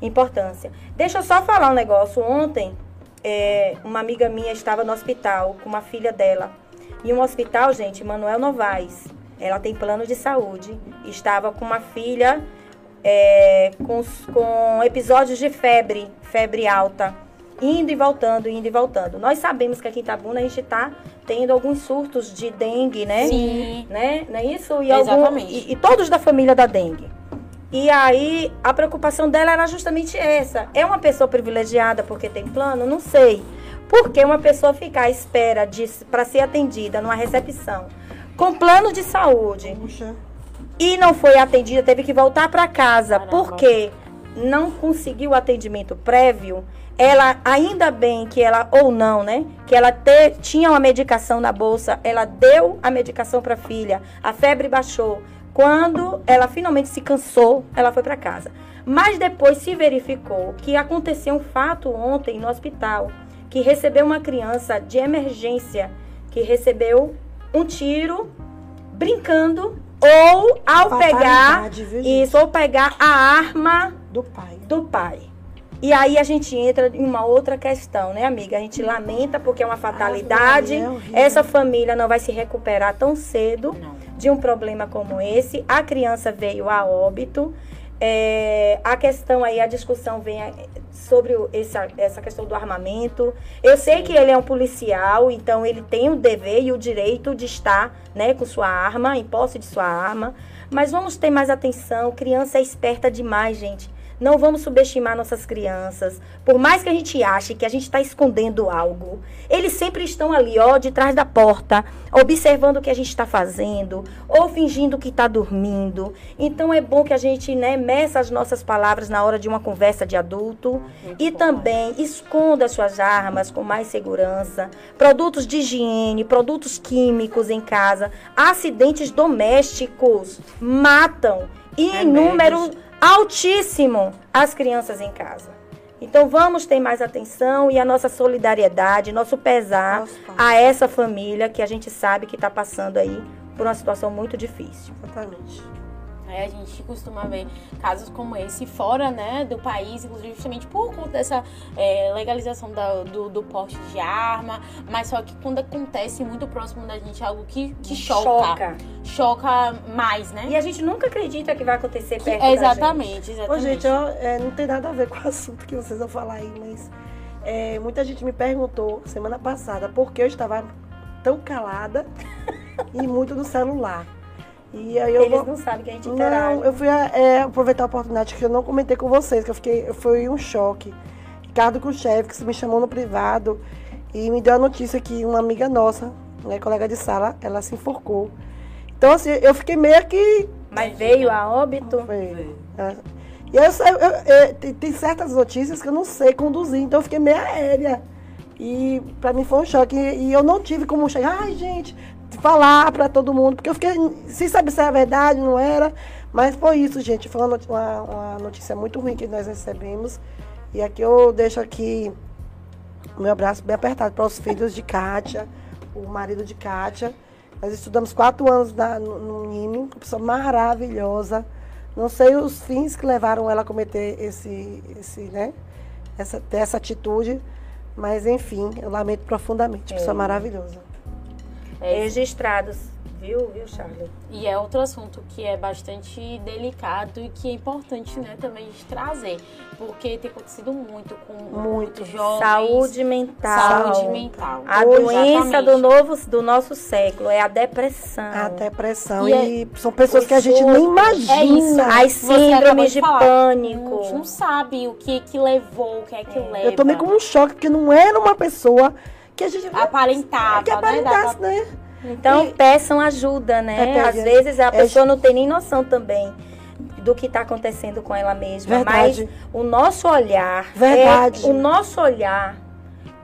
importância. Deixa eu só falar um negócio. Ontem, é, uma amiga minha estava no hospital com uma filha dela. E um hospital, gente, Manuel Novaes. Ela tem plano de saúde. Estava com uma filha é, com, com episódios de febre, febre alta. indo e voltando, indo e voltando. Nós sabemos que aqui em Itabuna a gente está tendo alguns surtos de dengue, né? Sim. Né? Não é isso? E, Exatamente. Algum, e, e todos da família da dengue. E aí a preocupação dela era justamente essa. É uma pessoa privilegiada porque tem plano? Não sei. Porque uma pessoa ficar à espera para ser atendida numa recepção com plano de saúde Puxa. E não foi atendida, teve que voltar para casa Caramba. porque não conseguiu o atendimento prévio, ela ainda bem que ela ou não, né? Que ela te, tinha uma medicação na bolsa, ela deu a medicação para a filha, a febre baixou. Quando ela finalmente se cansou, ela foi para casa. Mas depois se verificou que aconteceu um fato ontem no hospital, que recebeu uma criança de emergência, que recebeu um tiro brincando ou ao pegar isso, ou pegar a arma do pai. Do pai. E aí a gente entra em uma outra questão, né, amiga? A gente lamenta porque é uma fatalidade. É Essa família não vai se recuperar tão cedo não. de um problema como esse. A criança veio a óbito. É, a questão aí, a discussão vem sobre essa, essa questão do armamento. Eu sei que ele é um policial, então ele tem o dever e o direito de estar né, com sua arma, em posse de sua arma. Mas vamos ter mais atenção. Criança é esperta demais, gente. Não vamos subestimar nossas crianças. Por mais que a gente ache que a gente está escondendo algo, eles sempre estão ali, ó, de trás da porta, observando o que a gente está fazendo, ou fingindo que está dormindo. Então é bom que a gente, né, meça as nossas palavras na hora de uma conversa de adulto e também esconda suas armas com mais segurança. Produtos de higiene, produtos químicos em casa, acidentes domésticos matam e em número altíssimo as crianças em casa. Então vamos ter mais atenção e a nossa solidariedade, nosso pesar a essa família que a gente sabe que está passando aí por uma situação muito difícil. Exatamente. É, a gente costuma ver casos como esse fora né, do país, inclusive justamente por conta dessa é, legalização da, do, do porte de arma, mas só que quando acontece muito próximo da gente, é algo que, que choca, choca. Choca mais, né? E a gente nunca acredita que vai acontecer perto que, Exatamente, exatamente. Ô, gente, eu, é, não tem nada a ver com o assunto que vocês vão falar aí, mas é, muita gente me perguntou semana passada por que eu estava tão calada e muito no celular. E aí eu Eles vou... não sabem que a gente interage. Não, eu fui é, aproveitar a oportunidade que eu não comentei com vocês, que eu fiquei, foi um choque. Ricardo Kuchev, que me chamou no privado e me deu a notícia que uma amiga nossa, né, colega de sala, ela se enforcou. Então, assim, eu fiquei meio que. Mas veio a óbito? Foi. É. E eu, eu, eu, tem, tem certas notícias que eu não sei conduzir, então eu fiquei meio aérea. E para mim foi um choque. E eu não tive como chegar, ai gente, falar para todo mundo, porque eu fiquei sem saber se era verdade, não era. Mas foi isso, gente. Foi uma, uma, uma notícia muito ruim que nós recebemos. E aqui eu deixo aqui o meu abraço bem apertado para os filhos de Kátia, o marido de Kátia. Nós estudamos quatro anos na, no, no NIME, uma pessoa maravilhosa. Não sei os fins que levaram ela a cometer esse, esse né, essa, essa atitude, mas enfim, eu lamento profundamente. É. Pessoa maravilhosa. É, registrados Viu, viu, Charlie? E é outro assunto que é bastante delicado e que é importante, né, também de trazer. Porque tem acontecido muito com muito jovens. Saúde mental. Saúde mental. A doença do, novo, do nosso século é a depressão. A depressão. E, e é, são pessoas que a gente nem imagina. É isso. As síndromes de, de pânico. Não, não, sabe o que que levou, o que é que é. leva. Eu tomei como um choque, porque não era uma pessoa que a gente... Aparentava, que aparentasse, né? né? Então, e... peçam ajuda, né? É, Às vezes a é... pessoa não tem nem noção também do que está acontecendo com ela mesma. Verdade. Mas o nosso olhar, Verdade. É, o nosso olhar,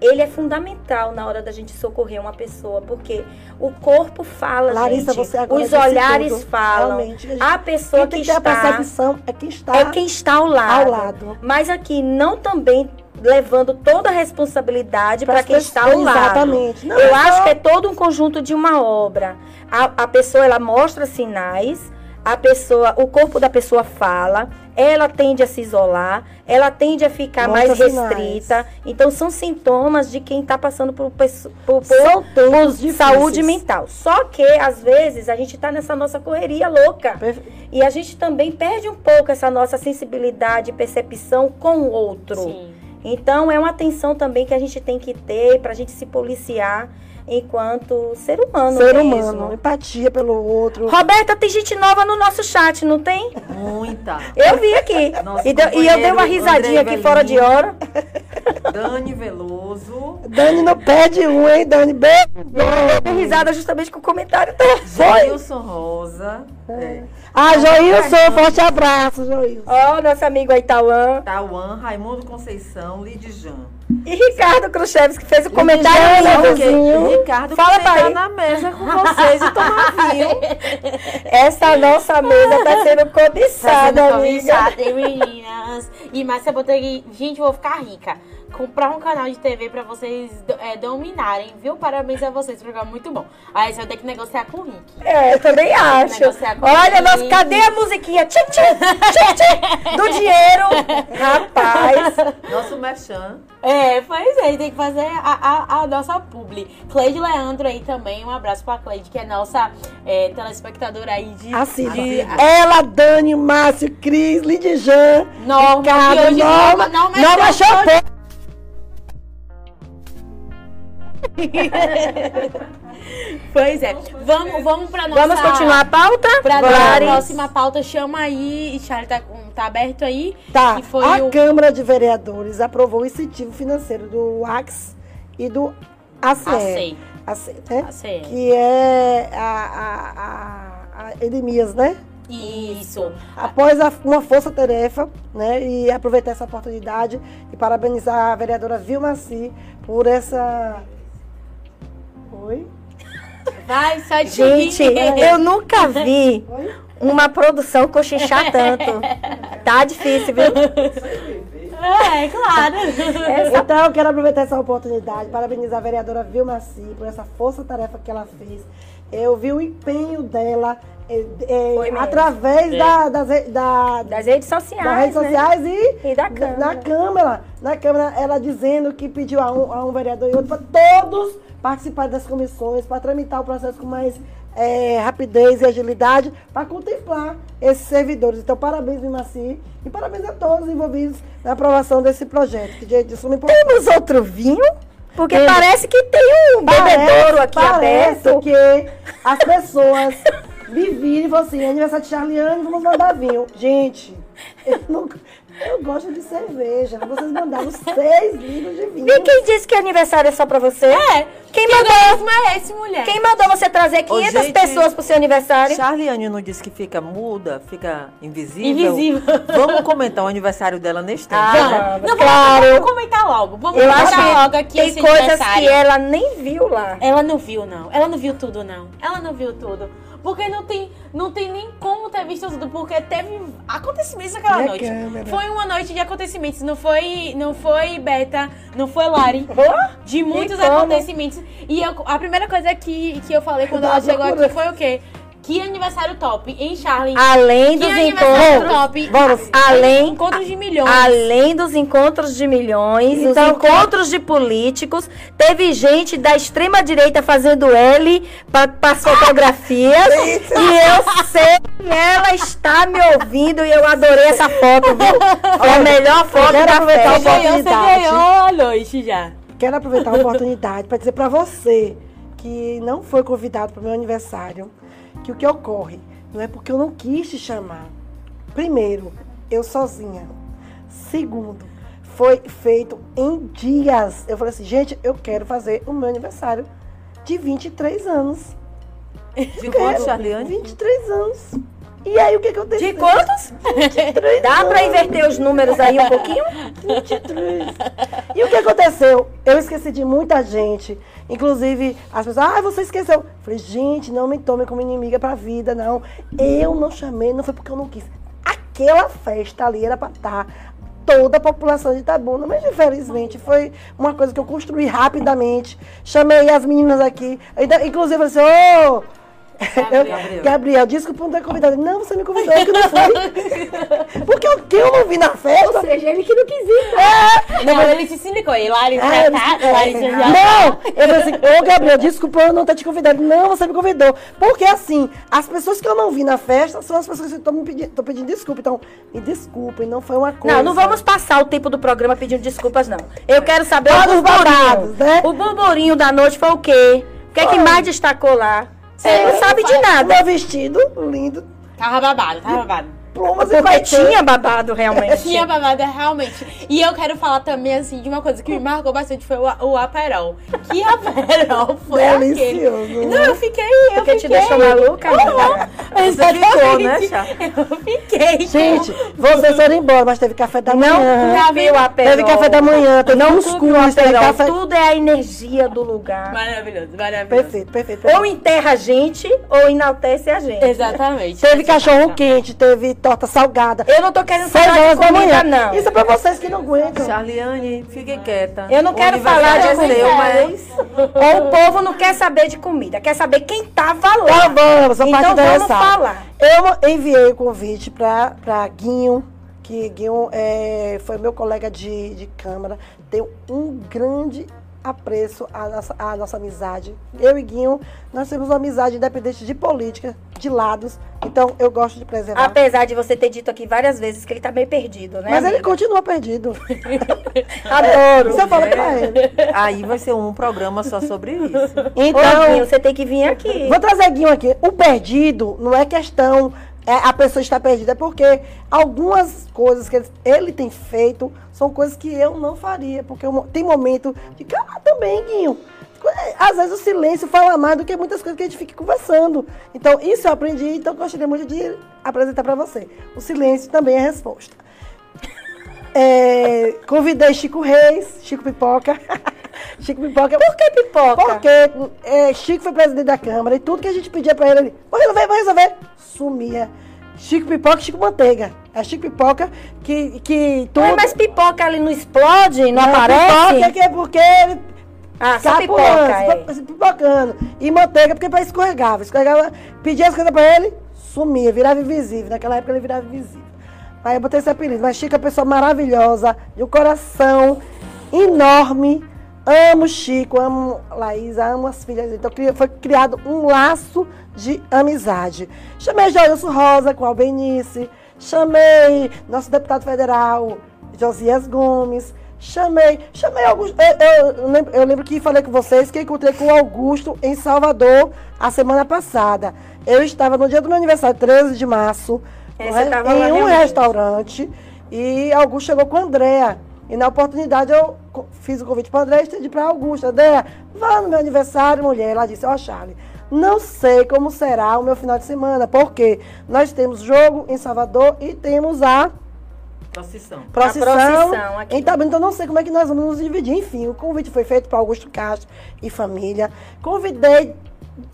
ele é fundamental na hora da gente socorrer uma pessoa, porque o corpo fala, Larissa, gente, você agora os olhares tudo. falam. Realmente, a, pessoa que está, a percepção é quem está, é quem está ao lado. Ao lado. Mas aqui não também levando toda a responsabilidade para quem está ao lado. Exatamente. Não, eu é acho que é todo um conjunto de uma obra. A, a pessoa ela mostra sinais, a pessoa, o corpo da pessoa fala, ela tende a se isolar, ela tende a ficar Mostra mais restrita. Sinais. Então são sintomas de quem está passando por, por, por, por saúde mental. Só que às vezes a gente está nessa nossa correria louca e a gente também perde um pouco essa nossa sensibilidade e percepção com o outro. Sim. Então é uma atenção também que a gente tem que ter para a gente se policiar enquanto ser humano. Ser mesmo. humano, empatia pelo outro. Roberta, tem gente nova no nosso chat, não tem? Muita. Eu vi aqui. E, deu- e eu dei uma risadinha André aqui fora de hora. Dani Veloso. Dani não perde um, hein, Dani? Beijo. Eu dei risada justamente com o comentário dela. Joilson Rosa. É. Ah, Joilson, forte abraço, Joilson. Ó, nosso amigo Aitauã. Tauan, Raimundo Conceição, Lidijan. E Ricardo Khrushchevski que fez o comentário. Joãozinho. Ricardo, Fala tá ele. na mesa com vocês e tomar vinho. Essa nossa mesa tá sendo Tá cobiçada, sendo amiga. cobiçada, hein, meninas? E Márcia Botegui, gente, vou ficar rica. Comprar um canal de TV pra vocês é, dominarem, viu? Parabéns a vocês, programa muito bom. Aí você vai ter que negociar com o Rick. É, eu também acho. negociar com Olha, nós, cadê a musiquinha? Tchim, tchim, tchim, tchim, do dinheiro. Rapaz. Nosso merchan. É, pois é, tem que fazer a, a, a nossa publi. Cleide Leandro aí também, um abraço pra Cleide, que é nossa é, telespectadora aí de, Assina. de Ela, Dani, Márcio, Cris, Lidijan, Norma, Ricardo, hoje Norma, não, não Norma Chopin. Pois é. Vamos, vamos pra nossa... Vamos continuar a pauta? Nossa Vamos. próxima pauta, chama aí, e Charlie tá, tá aberto aí. Tá, a o... Câmara de Vereadores aprovou o incentivo financeiro do AX e do ACE. ACE. ACE, né? ACE. Que é a, a, a, a Edemias, né? Isso. Após a- uma força-tarefa, né? E aproveitar essa oportunidade e parabenizar a vereadora Vilma Si por essa. Oi? Vai, só de Gente, eu nunca vi uma produção cochichar tanto. Tá difícil, viu? É, claro. Então, eu quero aproveitar essa oportunidade, parabenizar a vereadora Vilma Si por essa força-tarefa que ela fez. Eu vi o empenho dela é, é, através É. da, das, da, Das redes sociais. das redes né? sociais e, E da Câmara. na Câmara. Na Câmara, ela dizendo que pediu a um, a um vereador e outro para todos participarem das comissões, para tramitar o processo com mais é, rapidez e agilidade, para contemplar esses servidores. Então, parabéns, Vilma Si, e parabéns a todos envolvidos na aprovação desse projeto, que de, de suma importância. Temos outro vinho? Porque parece que tem um bebedouro aqui parece aberto. que as pessoas me e assim, aniversário de Charliane, vamos mandar vinho. Gente, eu, não, eu gosto de cerveja. Vocês mandaram seis litros de vinho. E quem disse que aniversário é só pra você? É. Quem Que mandou? é esse, mulher? Quem mandou você trazer 500 gente, pessoas pro seu aniversário? Charliane não disse que fica muda, fica invisível? Invisível. Vamos comentar o aniversário dela neste Ah, tempo. vamos, Não, claro. Vamos comentar logo. Vamos Eu comentar logo que aqui tem esse coisas aniversário. que ela nem viu lá. Ela não viu, não. Ela não viu tudo, não. Ela não viu tudo. Porque não tem, não tem nem como ter visto tudo, porque teve acontecimentos naquela noite. câmera. Foi uma noite de acontecimentos, não foi, não foi Beta, não foi Lari. Oh, De muitos acontecimentos. E eu- a primeira coisa que, que eu falei quando ela chegou aqui foi o quê? Que aniversário top, hein, Charlie? Além que dos encontros. top. Vamos. Além- Encontros de milhões. Além dos encontros de milhões, Então, os encontros de políticos, teve gente da extrema direita fazendo L para as fotografias. e eu sei que ela está me ouvindo e eu adorei essa foto, viu? Foi a melhor foto da aproveitar Você o festa. ganhou, você oportunidade. ganhou a noite já. Quero aproveitar a oportunidade para dizer para você que não foi convidado para o meu aniversário que o que ocorre não é porque eu não quis te chamar. Primeiro, eu sozinha. Segundo, foi feito em dias. Eu falei assim, gente, eu quero fazer o meu aniversário de 23 anos. De quanto, Charliane? 23 anos. E aí o que, que eu De quantos? 23 Dá para inverter os números aí um pouquinho? 23. E o que aconteceu? Eu esqueci de muita gente. Inclusive, as pessoas, ah, você esqueceu. Falei, gente, não me tome como inimiga pra vida, não. Eu não chamei, não foi porque eu não quis. Aquela festa ali era pra estar toda a população de Itabuna, mas infelizmente foi uma coisa que eu construí rapidamente. Chamei as meninas aqui, ainda, inclusive, assim, ô, Gabriel. Gabriel, desculpa não ter convidado. Não, você me convidou, eu que não fui. Porque o que eu não vi na festa. Ou seja, ele que não quis ir. É. Não, mas ele te sinicou. E lá ele é, tá, é, lá ele já Não, eu falei assim, ô Gabriel, desculpa eu não ter te convidado. Não, você me convidou. Porque assim, as pessoas que eu não vi na festa são as pessoas que estão me pedindo, pedindo desculpa. Então, me desculpem, não foi uma coisa. Não, não vamos passar o tempo do programa pedindo desculpas, não. Eu quero saber Todos o burburinho. Né? O burburinho da noite foi o quê? O que é que mais destacou lá? Você é, não sabe de nada. Meu vestido lindo. Tava babado, tava babado plumas e Porque tinha babado realmente. tinha babado realmente. E eu quero falar também, assim, de uma coisa que me marcou bastante, foi o, o aperol. Que aperol foi Delicioso. Aquele? Não, eu fiquei, eu Porque fiquei. te deixou maluca? Oh, exatamente. Ficou, né, Eu fiquei. Gente, vocês foram embora, mas teve café da manhã. Não viu o aperol. Teve café da manhã, teve não cuscuz, teve café... Tudo é a energia do lugar. Maravilhoso, maravilhoso. Perfeito, perfeito. perfeito. Ou enterra a gente, ou enaltece a gente. Exatamente. Teve cachorro quente, teve torta salgada. Eu não tô querendo falar de comida, não. Isso é pra vocês que não aguentam. Charliane, fique quieta. Eu não quero falar de comida, mas... Ou o povo não quer saber de comida, quer saber quem tava lá. Tá vamos, a então vamos falar. Eu enviei o convite pra, pra Guinho, que Guinho é, foi meu colega de, de câmara. Tem um grande apreço à nossa, à nossa amizade. Eu e Guinho, nós temos uma amizade independente de política, de lados. Então, eu gosto de preservar. Apesar de você ter dito aqui várias vezes que ele tá meio perdido, né? Mas amiga? ele continua perdido. Adoro. Você fala pra ele. Aí vai ser um programa só sobre isso. Então, Ô, Guinho, você tem que vir aqui. Vou trazer Guinho aqui. O perdido não é questão é, a pessoa está perdida, é porque algumas coisas que ele, ele, tem feito são coisas que eu não faria, porque eu, tem momento de calar também, Guinho. Às vezes o silêncio fala mais do que muitas coisas que a gente fica conversando. Então, isso eu aprendi, então gostaria muito de apresentar para você. O silêncio também é resposta. É, convidei Chico Reis, Chico Pipoca. Chico Pipoca. Por que pipoca? Porque é, Chico foi presidente da Câmara e tudo que a gente pedia para ele, ele, vou resolver, vou resolver, sumia. Chico Pipoca e Chico Manteiga. É Chico Pipoca que, que tudo... Mas, mas pipoca ali não explode, não, não aparece? Pipoca que é porque ele... Ah, só pipoca, é. pipocando. E manteiga porque para escorregava. Escorregava, pedia as coisas para ele, sumia, virava invisível. Naquela época ele virava invisível. Aí eu botei esse apelido. Mas Chico é uma pessoa maravilhosa, de um coração enorme. Amo Chico, amo Laísa, amo as filhas. Então foi criado um laço de amizade. Chamei Joilson Rosa com Albenice. Chamei nosso deputado federal, Josias Gomes. Chamei, chamei Augusto. Eu, eu, lembro, eu, lembro, que falei com vocês que encontrei com o Augusto em Salvador a semana passada. Eu estava no dia do meu aniversário, 13 de março, em um restaurante e Augusto chegou com a Andréa. E na oportunidade eu fiz o convite para a Andréa e estendi para Augusto. Andréa, vá no meu aniversário, mulher. Ela disse, ó, oh, Charlie, não sei como será o meu final de semana, porque nós temos jogo em Salvador e temos a Procissão. Procissão. A procissão aqui. Então, então não sei como é que nós vamos nos dividir. Enfim, o convite foi feito para Augusto Castro e família. Convidei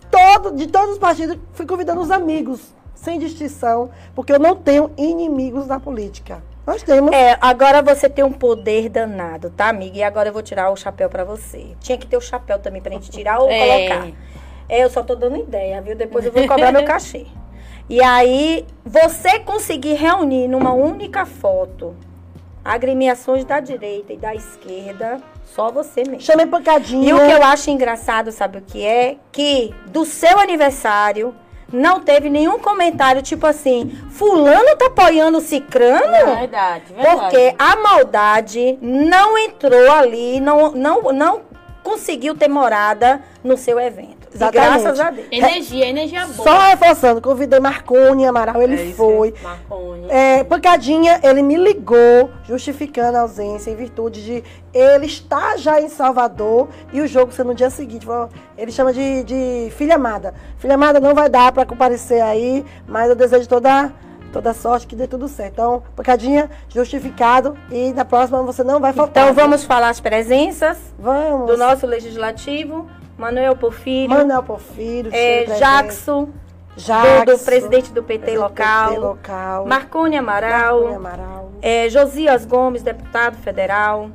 todo, de todos os partidos, fui convidando os amigos sem distinção, porque eu não tenho inimigos na política. Nós temos. É, agora você tem um poder danado, tá, amiga? E agora eu vou tirar o chapéu para você. Tinha que ter o chapéu também pra gente tirar ou é. colocar. É, eu só tô dando ideia, viu? Depois eu vou cobrar meu cachê. E aí, você conseguir reunir numa única foto agremiações da direita e da esquerda, só você mesmo. Chamei pancadinha. E o que eu acho engraçado, sabe o que é? Que do seu aniversário não teve nenhum comentário tipo assim, fulano tá apoiando o cicrano? É verdade, verdade. Porque a maldade não entrou ali, não, não, não conseguiu ter morada no seu evento. Exatamente. graças a Deus. Energia, energia boa. Só reforçando, convidei Marconi Amaral, ele é foi. Marconi. É, pancadinha, ele me ligou, justificando a ausência, em virtude de ele estar já em Salvador e o jogo ser no dia seguinte. Ele chama de, de filha amada. Filha amada não vai dar para comparecer aí, mas eu desejo toda toda sorte, que dê tudo certo. Então, pancadinha, justificado. E na próxima você não vai faltar. Então, vamos falar as presenças vamos. do nosso legislativo. Manuel Porfírio. Manuel Porfírio. É, Jackson. Jackson do, do, presidente do PT, local, PT local. Marcone Amaral. Marcone Amaral. É, Josias Gomes, deputado federal.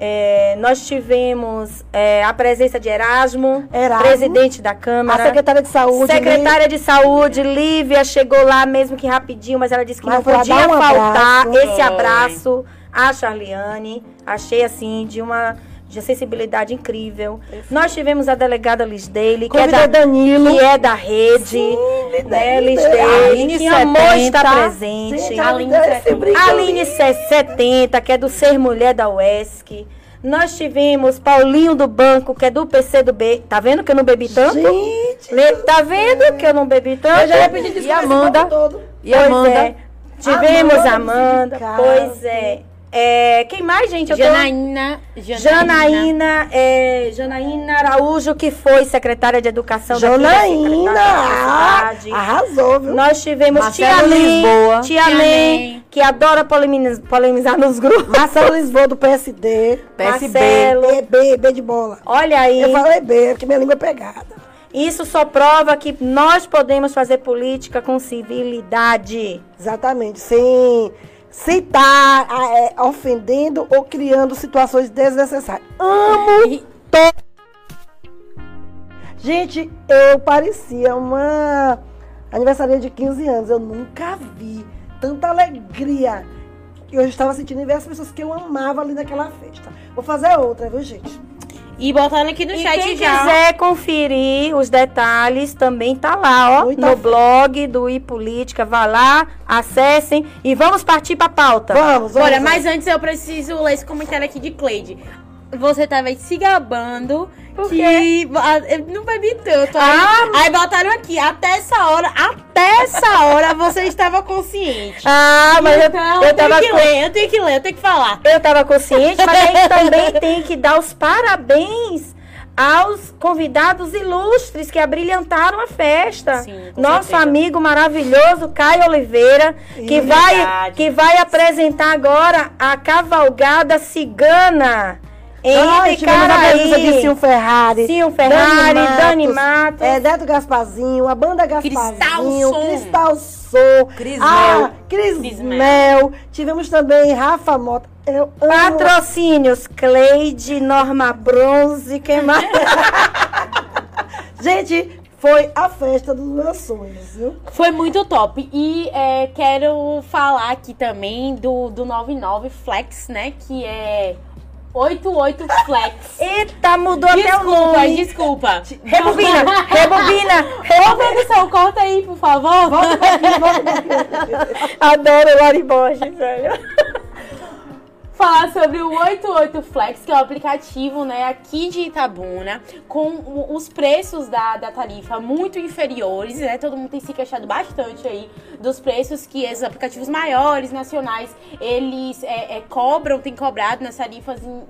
É, nós tivemos é, a presença de Erasmo, Erasmo, presidente da Câmara. A secretária de Saúde. Secretária de Saúde, Lívia, chegou lá mesmo que rapidinho, mas ela disse que mas não podia um faltar abraço. esse abraço à Charliane. Achei assim, de uma de sensibilidade incrível. Nós tivemos a delegada Liz Daly, que é da Danilo, que é da rede, Sim, né, Liz Daly, que amou estar presente. Gente, Aline, Aline 70, que é do Ser Mulher da UESC. Nós tivemos Paulinho do Banco, que é do PC do B. Tá vendo que eu não bebi tanto? Gente! Le... Tá vendo que eu não bebi tanto? Eu já ia pedir desculpa. E Amanda. E Amanda. É. Tivemos Amanda. Amanda pois é. É, quem mais, gente? Eu Janaína. Tô... Janaína. é, Janaína Araújo, que foi secretária de Educação Janaína, da arrasou, viu? Nós tivemos Marcelo Tia Lisboa. Tia, Tia Lê, que adora polemizar, polemizar nos grupos. Marcelo Lisboa, do PSD. PSB. Marcelo. B, B de bola. Olha aí. Eu falei B, porque minha língua é pegada. Isso só prova que nós podemos fazer política com civilidade. Exatamente, sem sem estar tá, é, ofendendo ou criando situações desnecessárias. Amo todo. Gente, eu parecia uma aniversária de 15 anos. Eu nunca vi tanta alegria que eu estava sentindo em ver as pessoas que eu amava ali naquela festa. Vou fazer outra, viu, gente? E botando aqui no e chat quem já. quiser conferir os detalhes, também tá lá, ó, Muita no blog do iPolítica. Vá lá, acessem e vamos partir pra pauta. Vamos, vamos. Olha, mas antes eu preciso ler esse comentário aqui de Cleide. Você tava se gabando que eu não bebi tanto. Ah, aí, aí botaram aqui, até essa hora, até essa hora você estava consciente. Ah, mas então, eu, eu tava tenho que ler, eu tenho que ler, eu tenho que falar. Eu tava consciente, mas aí também tem que dar os parabéns aos convidados ilustres que abrilhantaram a festa. Sim, Nosso certeza. amigo maravilhoso Caio Oliveira, que vai, que vai apresentar agora a cavalgada cigana Henrique Caraí. de Sil Ferrari. Sil Ferrari, Dani Matos. Dani Matos. É, Deto Gasparzinho, a banda Gasparzinho. Cristal Som. Cris ah, Cris, Cris Mel. Mel. Tivemos também Rafa Mota. Eu Patrocínios, Cleide, Norma Bronze, quem mais? Gente, foi a festa dos meus sonhos, viu? Foi muito top. E é, quero falar aqui também do, do 99 Flex, né? Que é 88 Flex. Eita, mudou desculpa, até o nome. Desculpa, Rebobina, rebobina. Ô, produção, corta aí, por favor. Volta aqui, volta aqui. Adoro o Lari Borges, velho falar sobre o 88 Flex, que é o aplicativo né, aqui de Itabuna, com os preços da, da tarifa muito inferiores, né? Todo mundo tem se queixado bastante aí dos preços que esses aplicativos maiores, nacionais, eles é, é, cobram, tem cobrado nas tarifas, em,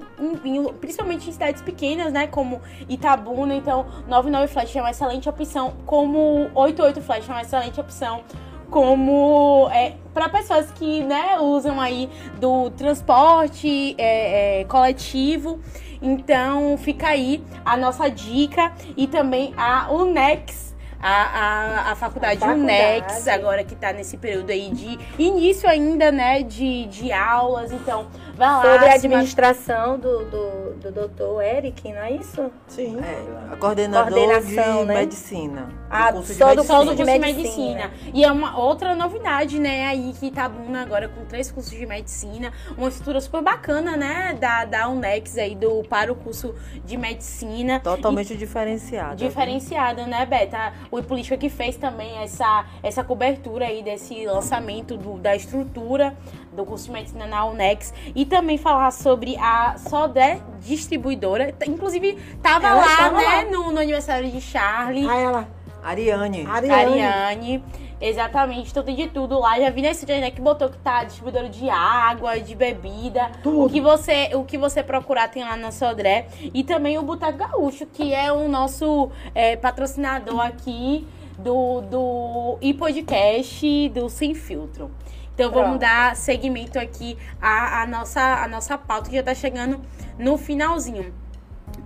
em, em, principalmente em cidades pequenas, né? Como Itabuna. Então, 99 Flash é uma excelente opção, como 88 Flash é uma excelente opção como é, para pessoas que né, usam aí do transporte é, é, coletivo. Então fica aí a nossa dica e também a Unex. A, a, a faculdade, a faculdade Unex, agora que está nesse período aí de início ainda, né, de, de aulas, então Vai lá, sobre a administração do, do, do doutor Eric, não é isso? Sim. É, a coordenador Coordenação, de né? medicina. Ah, do só do curso de, de medicina. E é uma outra novidade, né, aí que Itabuna agora com três cursos de medicina, uma estrutura super bacana, né, da, da Unex aí do, para o curso de medicina. Totalmente e, diferenciada. Diferenciada, né, Beta? O Política que fez também essa, essa cobertura aí desse lançamento do, da estrutura do curso de medicina na Unex e também falar sobre a Sodé Distribuidora. Inclusive, tava ela lá, né, lá. No, no, aniversário de Charlie. Ah, ela. Ariane. Ariane. Ariane. Exatamente, então tem de tudo lá. Já vi nesse dia né, que botou que tá distribuidora de água, de bebida. Tudo. O que você, o que você procurar tem lá na Sodré. E também o Boteco Gaúcho, que é o nosso é, patrocinador aqui do, do e podcast do Sem Filtro. Então Pronto. vamos dar seguimento aqui à, à, nossa, à nossa pauta que já está chegando no finalzinho.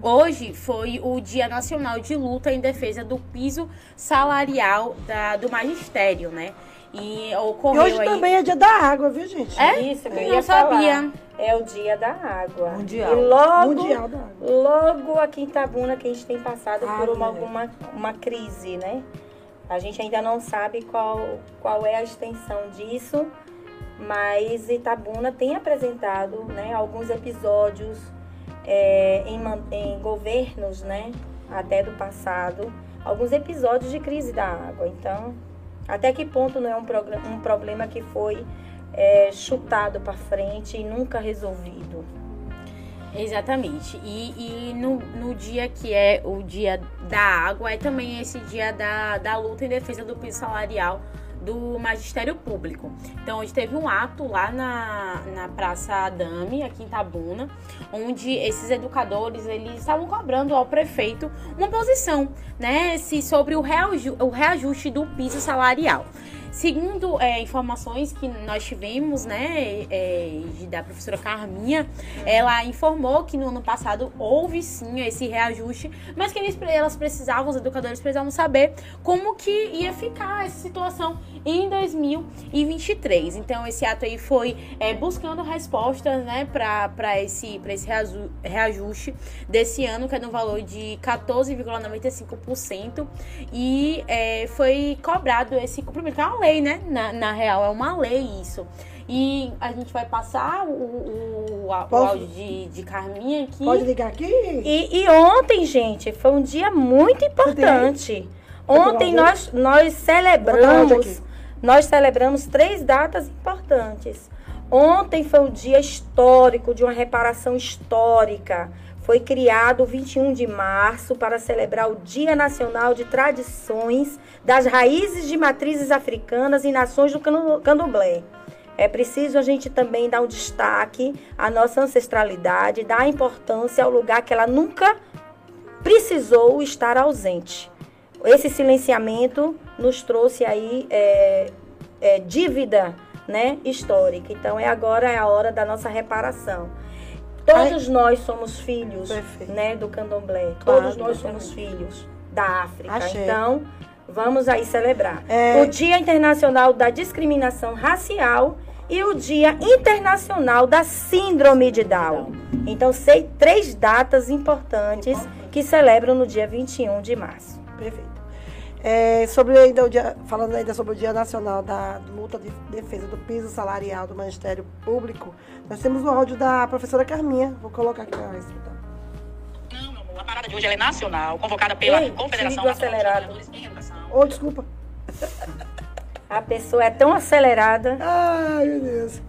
Hoje foi o Dia Nacional de Luta em Defesa do Piso Salarial da, do Magistério, né? E ocorreu e hoje aí... também é dia da água, viu, gente? É? Isso, que eu, eu não sabia. Falar. é o Dia da Água. Mundial. E logo, Mundial da água. logo aqui em Itabuna que a gente tem passado Ah, por uma, alguma uma crise, né? A gente ainda não sabe qual, qual é a extensão disso, mas Itabuna tem apresentado né, alguns episódios é, em, em governos, né? Até do passado, alguns episódios de crise da água. Então, até que ponto não é um, um problema que foi é, chutado para frente e nunca resolvido? Exatamente. E, e no, no dia que é o dia da água, é também esse dia da, da luta em defesa do piso salarial do magistério público. Então, hoje teve um ato lá na, na Praça Adame, aqui em Tabuna, onde esses educadores, eles estavam cobrando ao prefeito uma posição, né, se, sobre o, reaju, o reajuste do piso salarial. Segundo é, informações que nós tivemos, né, é, da professora Carminha, ela informou que no ano passado houve sim esse reajuste, mas que eles, elas precisavam, os educadores precisavam saber como que ia ficar essa situação em 2023. Então, esse ato aí foi é, buscando respostas, né, para esse, pra esse reaju- reajuste desse ano, que é no valor de 14,95%, e é, foi cobrado esse cumprimento, lei, né, na, na real, é uma lei isso. E a gente vai passar o, o, o, áudio de, de Carminha aqui. Pode ligar aqui? E, e ontem, gente, foi um dia muito importante. Ontem nós, nós celebramos, nós celebramos três datas importantes. Ontem foi um dia histórico, de uma reparação histórica. Foi criado o 21 de março para celebrar o Dia Nacional de Tradições das Raízes de Matrizes Africanas e Nações do Candomblé. É preciso a gente também dar um destaque à nossa ancestralidade, dar importância ao lugar que ela nunca precisou estar ausente. Esse silenciamento nos trouxe aí é, é, dívida né, histórica. Então é agora é a hora da nossa reparação. Todos nós somos filhos Perfeito. né, do candomblé. Claro, Todos nós somos filhos da África. Axé. Então, vamos aí celebrar. É. O Dia Internacional da Discriminação Racial e o Dia Internacional da Síndrome de Down. Então, sei três datas importantes que celebram no dia 21 de março. Perfeito. É, sobre ainda o dia, falando ainda sobre o Dia Nacional da Luta de Defesa do Piso Salarial do Ministério Público, nós temos o áudio da professora Carminha. Vou colocar aqui para escutar. Não, meu amor, a parada de hoje ela é nacional, convocada pela Ei, Confederação acelerado. Trabalhadores em Educação. Oh, desculpa. A pessoa é tão acelerada. Ai, meu Deus.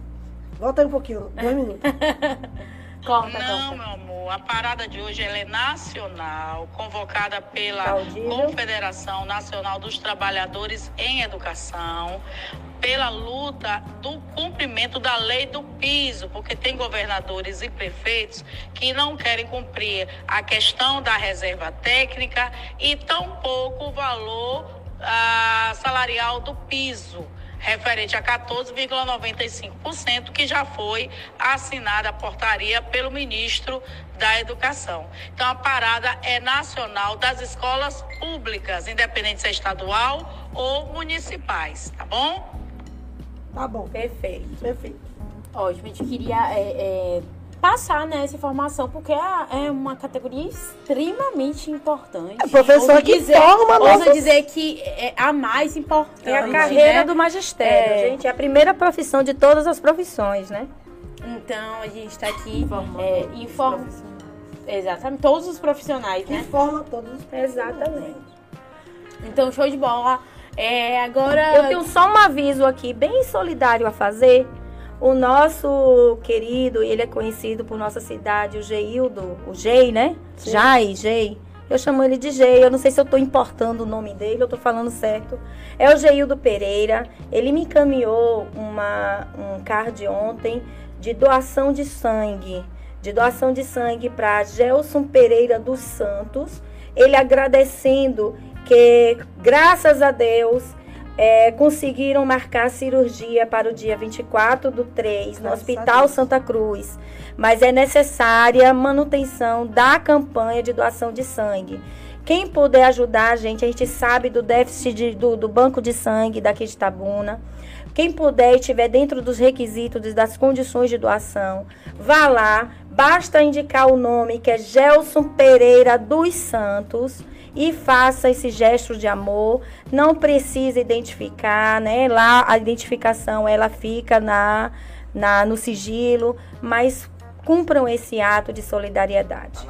Volta aí um pouquinho, dois minutos. Não, meu amor, a parada de hoje é nacional, convocada pela Audível. Confederação Nacional dos Trabalhadores em Educação, pela luta do cumprimento da lei do piso, porque tem governadores e prefeitos que não querem cumprir a questão da reserva técnica e tampouco o valor ah, salarial do piso referente a 14,95%, que já foi assinada a portaria pelo ministro da Educação. Então, a parada é nacional das escolas públicas, independente se é estadual ou municipais, tá bom? Tá bom, Perfeito. perfeito. Ótimo, a gente queria é, é, passar né, essa informação, porque é, é uma categoria extremamente importante. É professor que dizer, forma ouso nossas- dizer que é a mais importante. É a carreira né? do magistério, É. gente. É a primeira profissão de todas as profissões, né? Então, a gente está aqui Informando é, inform... profissionais. Exatamente, todos os profissionais, né? Informa todos os Exatamente. Então, show de bola. É, agora. Eu tenho só um aviso aqui, bem solidário a fazer. O nosso querido, ele é conhecido por nossa cidade, o Geildo, o Gei, né? Jai, Gei. Eu chamo ele de Gei, eu não sei se eu estou importando o nome dele, eu estou falando certo. É o Geildo Pereira. Ele me encaminhou uma, um card ontem de doação de sangue. De doação de sangue para Gelson Pereira dos Santos. Ele agradecendo que, graças a Deus, é, conseguiram marcar a cirurgia para o dia 24 do 3 no Hospital. Santa Cruz. Mas é necessária manutenção da campanha de doação de sangue. Quem puder ajudar a gente, a gente sabe do déficit de- do, do banco de sangue daqui de Tabuna. Quem puder e estiver dentro dos requisitos das condições de doação, vá lá, basta indicar o nome que é Gelson Pereira dos Santos e faça esse gesto de amor. Não precisa identificar, né? Lá a identificação ela fica na, na no sigilo, mas cumpram esse ato de solidariedade.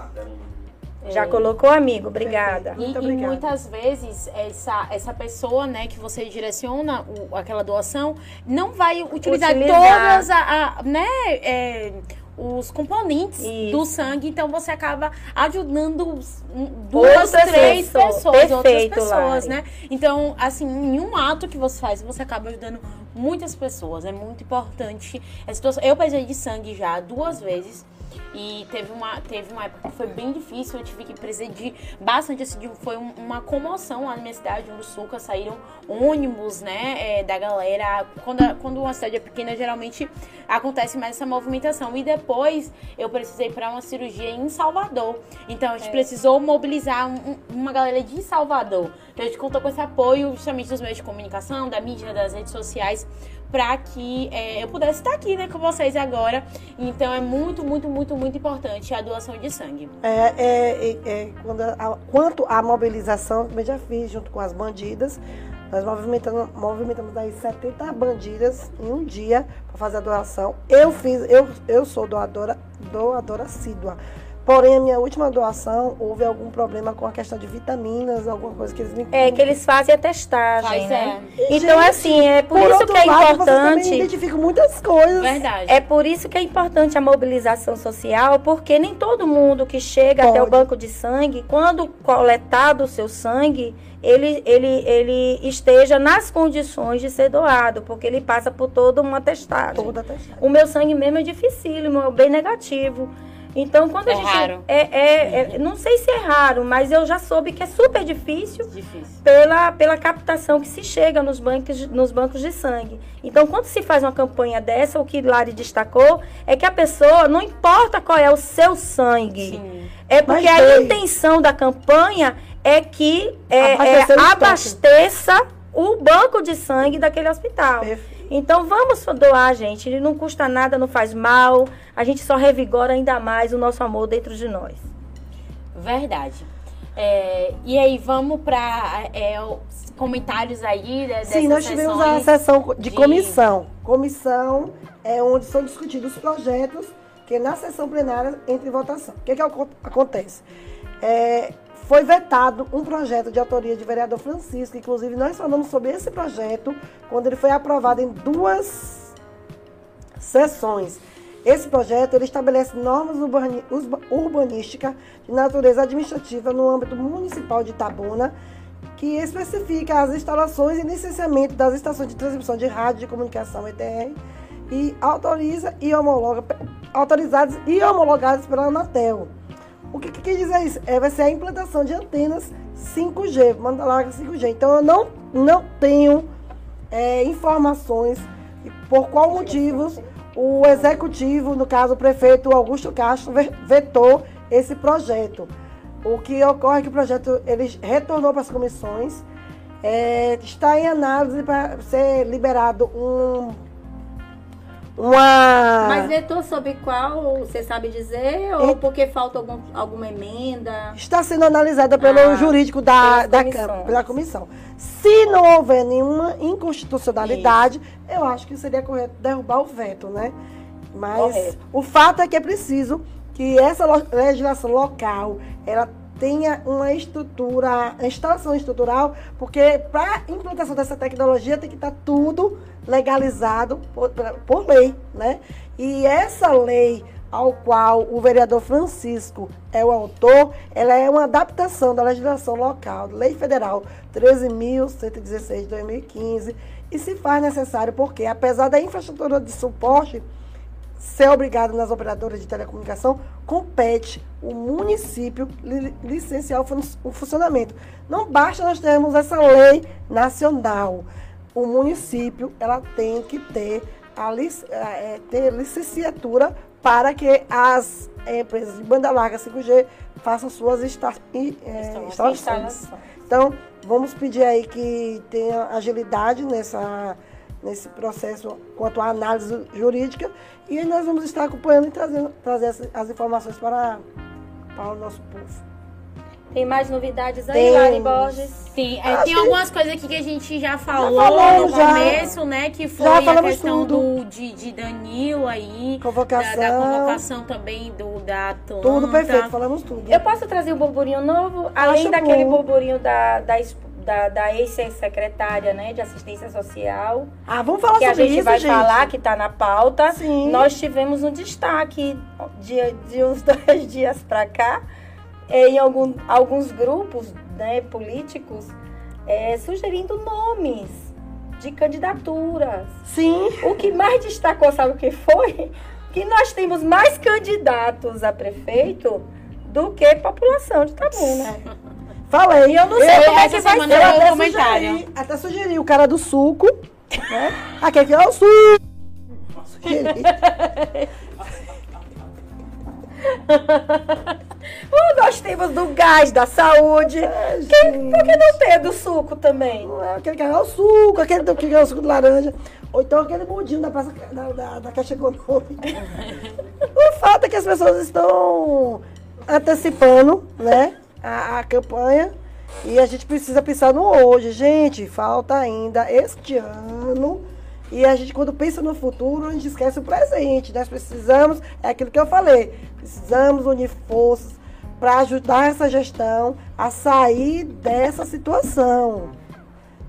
Já é. colocou, amigo? Obrigada. E, e, muitas vezes essa, essa pessoa, né, que você direciona o, aquela doação, não vai utilizar, utilizar. todas a, a né, é, os componentes Isso. do sangue, então você acaba ajudando duas, outras três pessoas, pessoas outras pessoas, Lari. né? Então, assim, em um ato que você faz, você acaba ajudando muitas pessoas. É muito importante. Eu precisei de sangue já duas vezes. E teve uma, teve uma época que foi bem difícil, eu tive que presidir bastante, assim, foi uma comoção lá na minha cidade, no Suca, saíram ônibus, né, é, da galera. Quando, a, quando uma cidade é pequena, geralmente acontece mais essa movimentação. E depois eu precisei para uma cirurgia em Salvador. Então a gente é. precisou mobilizar um, uma galera de Salvador. Então a gente contou com esse apoio justamente dos meios de comunicação, da mídia, das redes sociais, para que é, eu pudesse estar aqui né, com vocês agora. Então é muito, muito, muito, muito importante a doação de sangue. É, é, é quando a, quanto à mobilização, eu já fiz junto com as bandidas. Nós movimentamos, movimentamos aí 70 bandidas em um dia para fazer a doação. Eu fiz, eu, eu sou doadora, doadora assídua. Porém, a minha última doação, houve algum problema com a questão de vitaminas, alguma coisa que eles me... É, que eles fazem a testagem, Faz, né? É. Então, Gente, assim, é por, por isso que é lado, importante... Você identifica muitas coisas. Verdade. É por isso que é importante a mobilização social, porque nem todo mundo que chega Pode. até o banco de sangue, quando coletado o seu sangue, ele, ele, ele esteja nas condições de ser doado, porque ele passa por toda uma testagem. Toda testagem. O meu sangue mesmo é dificílimo, é bem negativo. Então, quando é a gente. Raro. É, é, é, não sei se é raro, mas eu já soube que é super difícil, difícil. Pela, pela captação que se chega nos bancos, nos bancos de sangue. Então, quando se faz uma campanha dessa, o que Lari destacou é que a pessoa, não importa qual é o seu sangue, Sim. é porque a intenção da campanha é que é, é abasteça o banco de sangue daquele hospital. Perfeito. Então vamos doar, gente. Ele não custa nada, não faz mal. A gente só revigora ainda mais o nosso amor dentro de nós. Verdade. É, e aí, vamos para é, comentários aí Sim, nós tivemos a sessão de, de, comissão. Comissão é onde são discutidos os projetos que na sessão plenária entra em votação. O que, que acontece? É, foi vetado um projeto de autoria de vereador Francisco, inclusive nós falamos sobre esse projeto quando ele foi aprovado em duas sessões. Esse projeto ele estabelece normas urbanísticas de natureza administrativa no âmbito municipal de Itabuna, que especifica as instalações e licenciamento das estações de transmissão de rádio de comunicação ETR e autoriza e homologa autorizadas e homologadas pela Anatel. O que, que quer dizer isso? É, vai ser a implantação de antenas 5G, banda larga 5G. Então eu não, não tenho é, informações por qual motivos o executivo, no caso o prefeito Augusto Castro, vetou esse projeto. O que ocorre é que o projeto ele retornou para as comissões, é, está em análise para ser liberado um uma. Mas vetou sobre qual, você sabe dizer? Ou porque falta algum, alguma emenda? Está sendo analisada pelo ah, jurídico da, da Câmara, pela comissão. Se não houver nenhuma inconstitucionalidade, Isso. eu acho que seria correto derrubar o veto, né? Mas correto. o fato é que é preciso que essa legislação local ela tenha uma estrutura, instalação estrutural, porque para a implantação dessa tecnologia tem que estar tá tudo legalizado por, por lei, né? E essa lei ao qual o vereador Francisco é o autor, ela é uma adaptação da legislação local, Lei Federal 13.116 de 2015, e se faz necessário porque, apesar da infraestrutura de suporte ser obrigado nas operadoras de telecomunicação, compete o município licenciar o funcionamento. Não basta nós termos essa lei nacional. O município ela tem que ter, a, é, ter licenciatura para que as empresas de banda larga 5G façam suas insta é, instalações. Então, vamos pedir aí que tenha agilidade nessa nesse processo quanto à análise jurídica e nós vamos estar acompanhando e trazendo trazer as informações para, para o nosso povo. Tem mais novidades aí, Lari Borges? Sim, é, tem algumas coisas aqui que a gente já falou já no começo, já, né? Que foi a questão do, de, de Danilo aí. Convocação. Da, da convocação também do, da Atlanta. Tudo perfeito, falamos tudo. Eu posso trazer um burburinho novo? Além Acho daquele bom. burburinho da, da, da, da ex-secretária né, de assistência social. Ah, vamos falar sobre isso, Que a gente vai gente. falar, que está na pauta. Sim. Nós tivemos um destaque de, de uns dois dias para cá em algum, alguns grupos né, políticos é, sugerindo nomes de candidaturas. Sim. O que mais destacou, sabe o que foi? Que nós temos mais candidatos a prefeito do que população de Itabuna. Falei. Eu não sei eu, como é que vai ser. Eu até sugeri, até sugeri o cara do suco, né? Aquele que é o suco. Sugeri. Oh, nós temos do gás da saúde. É, Quem, por que não tem do suco também? É aquele que é o suco, aquele que é o suco de laranja. Ou então aquele mundinho da, praça, da, da, da Caixa Econômica. o fato é que as pessoas estão antecipando né, a, a campanha. E a gente precisa pensar no hoje. Gente, falta ainda este ano. E a gente, quando pensa no futuro, a gente esquece o presente. Nós precisamos, é aquilo que eu falei, precisamos unir forças para ajudar essa gestão a sair dessa situação.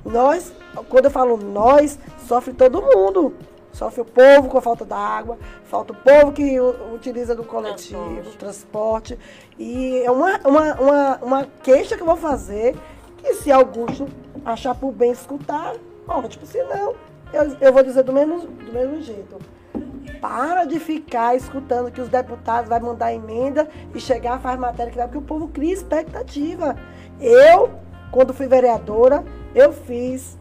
Nós, quando eu falo nós, sofre todo mundo. Sofre o povo com a falta da água, falta o povo que utiliza do coletivo, transporte. transporte. E é uma, uma, uma, uma queixa que eu vou fazer, que se Augusto achar por bem escutar, ótimo, se não, eu, eu vou dizer do mesmo, do mesmo jeito. Para de ficar escutando que os deputados vão mandar emenda e chegar, faz matéria que vai, porque o povo cria expectativa. Eu, quando fui vereadora, eu fiz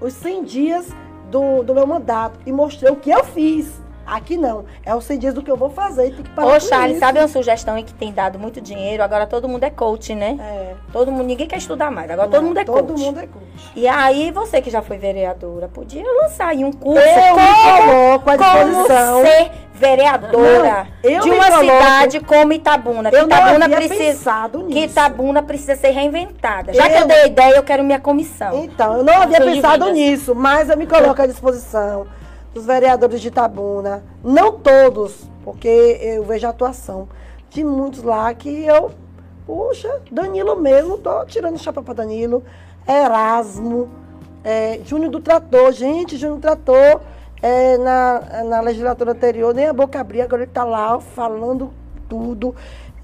os 100 dias do, do meu mandato e mostrei o que eu fiz. Aqui não. É os 100 dias do que eu vou fazer. Tem que parar Ô, Charles, sabe uma sugestão que tem dado muito dinheiro? Agora todo mundo é coach, né? É. Todo mundo, ninguém quer estudar mais. Agora não, todo mundo é todo coach. Todo mundo é coach. E aí, você que já foi vereadora, podia lançar aí um curso. Eu como, coloco à disposição. Como ser vereadora não, de uma coloco, cidade como Itabuna. Que eu Itabuna precisa, nisso. que Itabuna precisa ser reinventada. Já eu, que eu dei ideia, eu quero minha comissão. Então, eu não havia pensado nisso, mas eu me coloco à disposição dos vereadores de Itabuna, não todos, porque eu vejo a atuação de muitos lá que eu, puxa, Danilo mesmo, tô tirando chapa para Danilo, Erasmo, é, Júnior do Trator, gente, Júnior do Trator, é, na, na legislatura anterior, nem a boca abria, agora ele está lá falando tudo.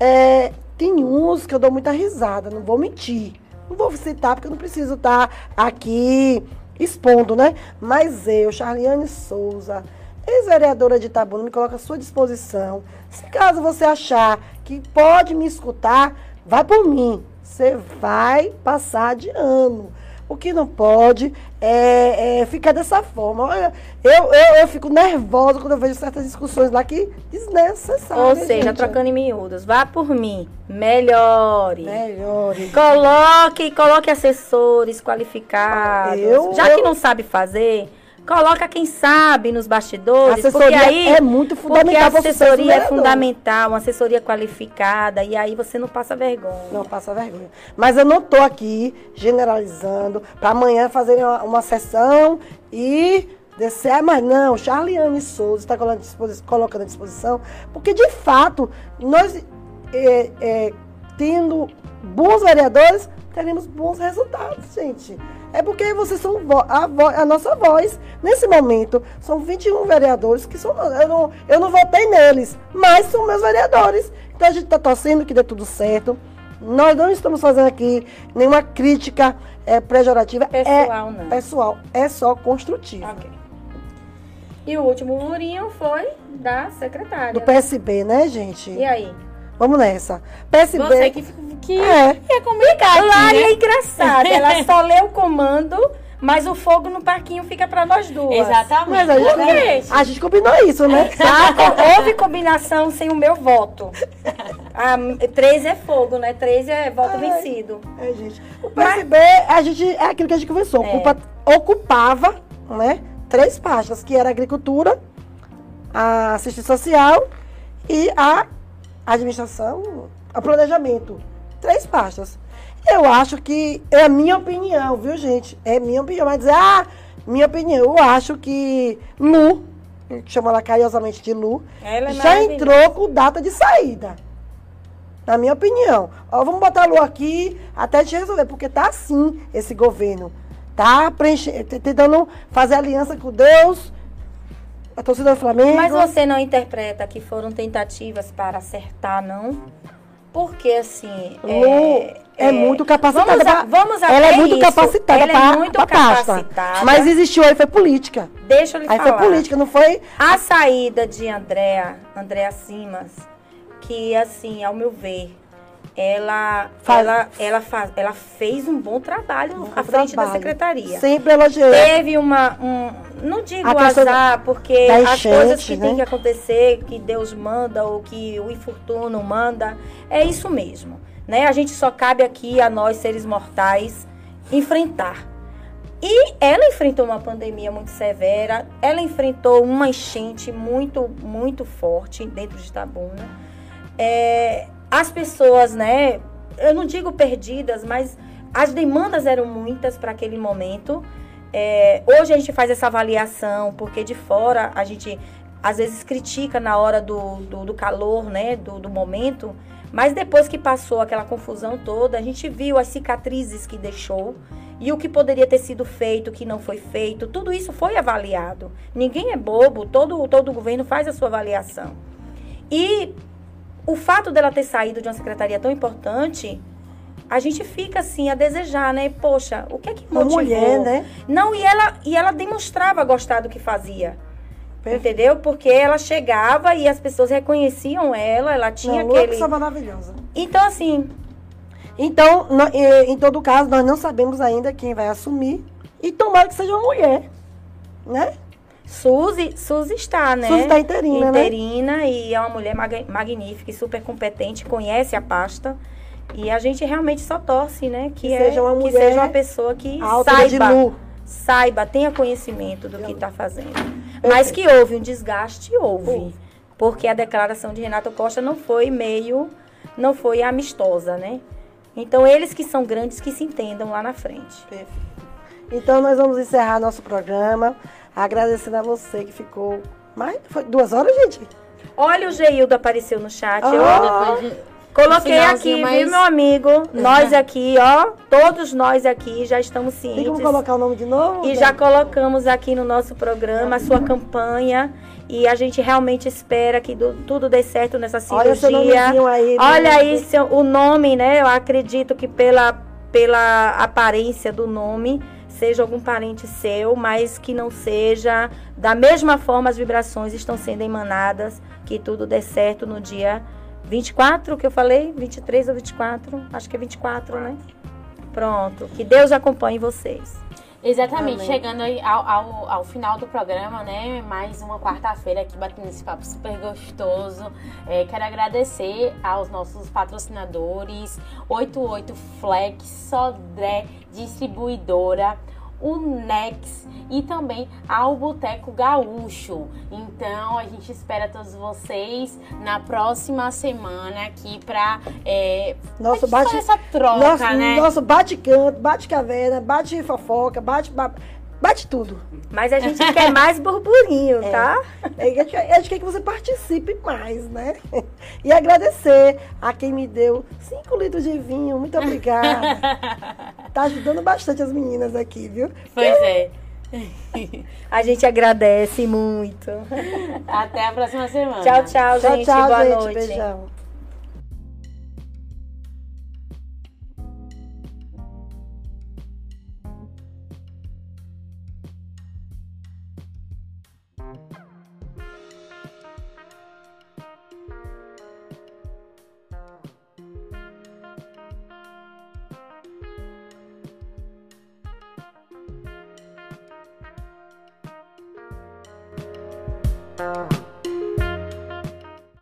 É, tem uns que eu dou muita risada, não vou mentir. Não vou citar, porque eu não preciso estar tá aqui expondo, né? Mas eu, Charliane Souza, ex-vereadora de Itabuna, me coloco à sua disposição. Se caso você achar que pode me escutar, vai por mim. Você vai passar de ano. O que não pode é, é ficar dessa forma. Eu, eu, eu, fico nervosa quando eu vejo certas discussões lá que desnecessárias. Ou seja, gente. trocando em miúdos. Vá por mim. Melhore. Melhore. Coloque, coloque assessores qualificados. Eu, Já eu... que não sabe fazer, Coloca quem sabe nos bastidores. A assessoria porque aí, é muito fundamental. Porque a assessoria é fundamental, uma assessoria qualificada, e aí você não passa vergonha. Não passa vergonha. Mas eu não estou aqui generalizando para amanhã fazer uma, uma sessão e descer, mas não, Charliane Souza está colocando à disposição, porque de fato, nós é, é, tendo bons vereadores, teremos bons resultados, gente. É porque vocês são a, a, nossa voz. Nesse momento, são 21 vereadores que são. Eu não, eu não votei neles, mas são meus vereadores. Então a gente está torcendo que dê tudo certo. Nós não estamos fazendo aqui nenhuma crítica é, pejorativa. Pessoal, é, não. Pessoal, é só construtivo. Ok. E o último murinho foi da secretária. Do PSB, né, gente? E aí? Vamos nessa. PSB. Você que, que é, é complicado. Lari né? é engraçada. Ela só lê o comando, mas o fogo no parquinho fica para nós duas. Exatamente. Mas a gente, a gente combinou isso, né? Ah, houve combinação sem o meu voto. Ah, três é fogo, né? Três é voto Ai, vencido. É, gente. O PSB, mas, a gente, é aquilo que a gente conversou. É. Ocupa, ocupava, né? três pastas, que era a agricultura, a assistência social e a administração, a planejamento. Três pastas. Eu acho que é a minha opinião, viu, gente? É minha opinião. Mas dizer, ah, minha opinião, eu acho que Lu, chama ela carinhosamente de Lu, é já entrou com data de saída. Na minha opinião. Ó, vamos botar a Lu aqui até te resolver, porque tá assim esse governo. Tá preenchendo, tentando fazer aliança com Deus, a torcida do Flamengo. Mas você não interpreta que foram tentativas para acertar, não? Porque assim. É, é, é muito capacitada. Vamos, a, vamos ela é muito isso. capacitada ela pra, é muito pra capacitada. pasta. Mas existiu aí, foi política. Deixa eu lhe aí falar. Aí foi política, não foi. A saída de Andréa, Andréa Simas, que assim, ao meu ver, ela, faz, ela, ela, faz, ela fez um bom trabalho bom à frente trabalho. da secretaria. Sempre elogiei. Teve uma, um, não digo azar, porque as coisas que né? tem que acontecer, que Deus manda ou que o infortúnio manda, é isso mesmo. Né? A gente só cabe aqui a nós, seres mortais, enfrentar. E ela enfrentou uma pandemia muito severa, ela enfrentou uma enchente muito, muito forte dentro de Itabuna. É, as pessoas, né, eu não digo perdidas, mas as demandas eram muitas para aquele momento. É, hoje a gente faz essa avaliação, porque de fora a gente às vezes critica na hora do, do, do calor, né, do, do momento, mas depois que passou aquela confusão toda, a gente viu as cicatrizes que deixou e o que poderia ter sido feito, o que não foi feito, tudo isso foi avaliado. Ninguém é bobo, todo, todo governo faz a sua avaliação. E o fato dela ter saído de uma secretaria tão importante, a gente fica assim a desejar, né? Poxa, o que é que motivou? Uma mulher, né? Não, e ela, e ela demonstrava gostar do que fazia. Perfeito. Entendeu? Porque ela chegava e as pessoas reconheciam ela, ela tinha Não, aquele... Maravilhosa. Então, assim... Então, em todo caso, nós não sabemos ainda quem vai assumir. E tomara que seja uma mulher, né? Suzy, Suzy está, né? Suzy está interina, interina né? e é uma mulher mag magnífica e super competente, conhece a pasta. E a gente realmente só torce, né? Que, que é, seja uma mulher que seja uma pessoa que saiba, saiba, tenha conhecimento do que está fazendo. Mas que houve um desgaste, houve. Porque a declaração de Renato Costa não foi meio, não foi amistosa, né? Então, eles que são grandes, que se entendam lá na frente. Perfeito. Então, nós vamos encerrar nosso programa. Agradecendo a você que ficou mais. Foi duas horas, gente? Olha, o Geildo apareceu no chat. Oh. Eu coloquei aqui, mais... viu, meu amigo? Nós aqui, ó. Todos nós aqui já estamos cientes. Tem como colocar o nome de novo? E já colocamos aqui no nosso programa a sua campanha. E a gente realmente espera que do, tudo dê certo nessa cirurgia. Olha, aí, Olha aí seu, o nome, né? Eu acredito que pela, pela aparência do nome seja algum parente seu, mas que não seja. Da mesma forma, as vibrações estão sendo emanadas, que tudo dê certo no dia 24, que eu falei? 23 ou 24? Acho que é 24, né? Pronto. Que Deus acompanhe vocês. Exatamente, Amém. chegando aí ao, ao, ao, final do programa, né? Mais uma quarta-feira aqui batendo esse papo super gostoso. É, quero agradecer aos nossos patrocinadores, 88 Flex, Sodré, distribuidora o Nex e também ao Boteco Gaúcho. Então a gente espera todos vocês na próxima semana aqui para é, nosso bate essa troca, nosso, né? Nosso bate canto, bate caverna, bate fofoca, bate Bate tudo. Mas a gente quer mais burburinho, é. tá? É, a, gente, gente quer que você participe mais, né? E agradecer a quem me deu 5 litros de vinho. Muito obrigada. tá ajudando bastante as meninas aqui, viu? Pois é. A gente agradece muito. Até a próxima semana. Tchau, tchau, gente. Tchau, Boa gente. noite. Beijão. Bye.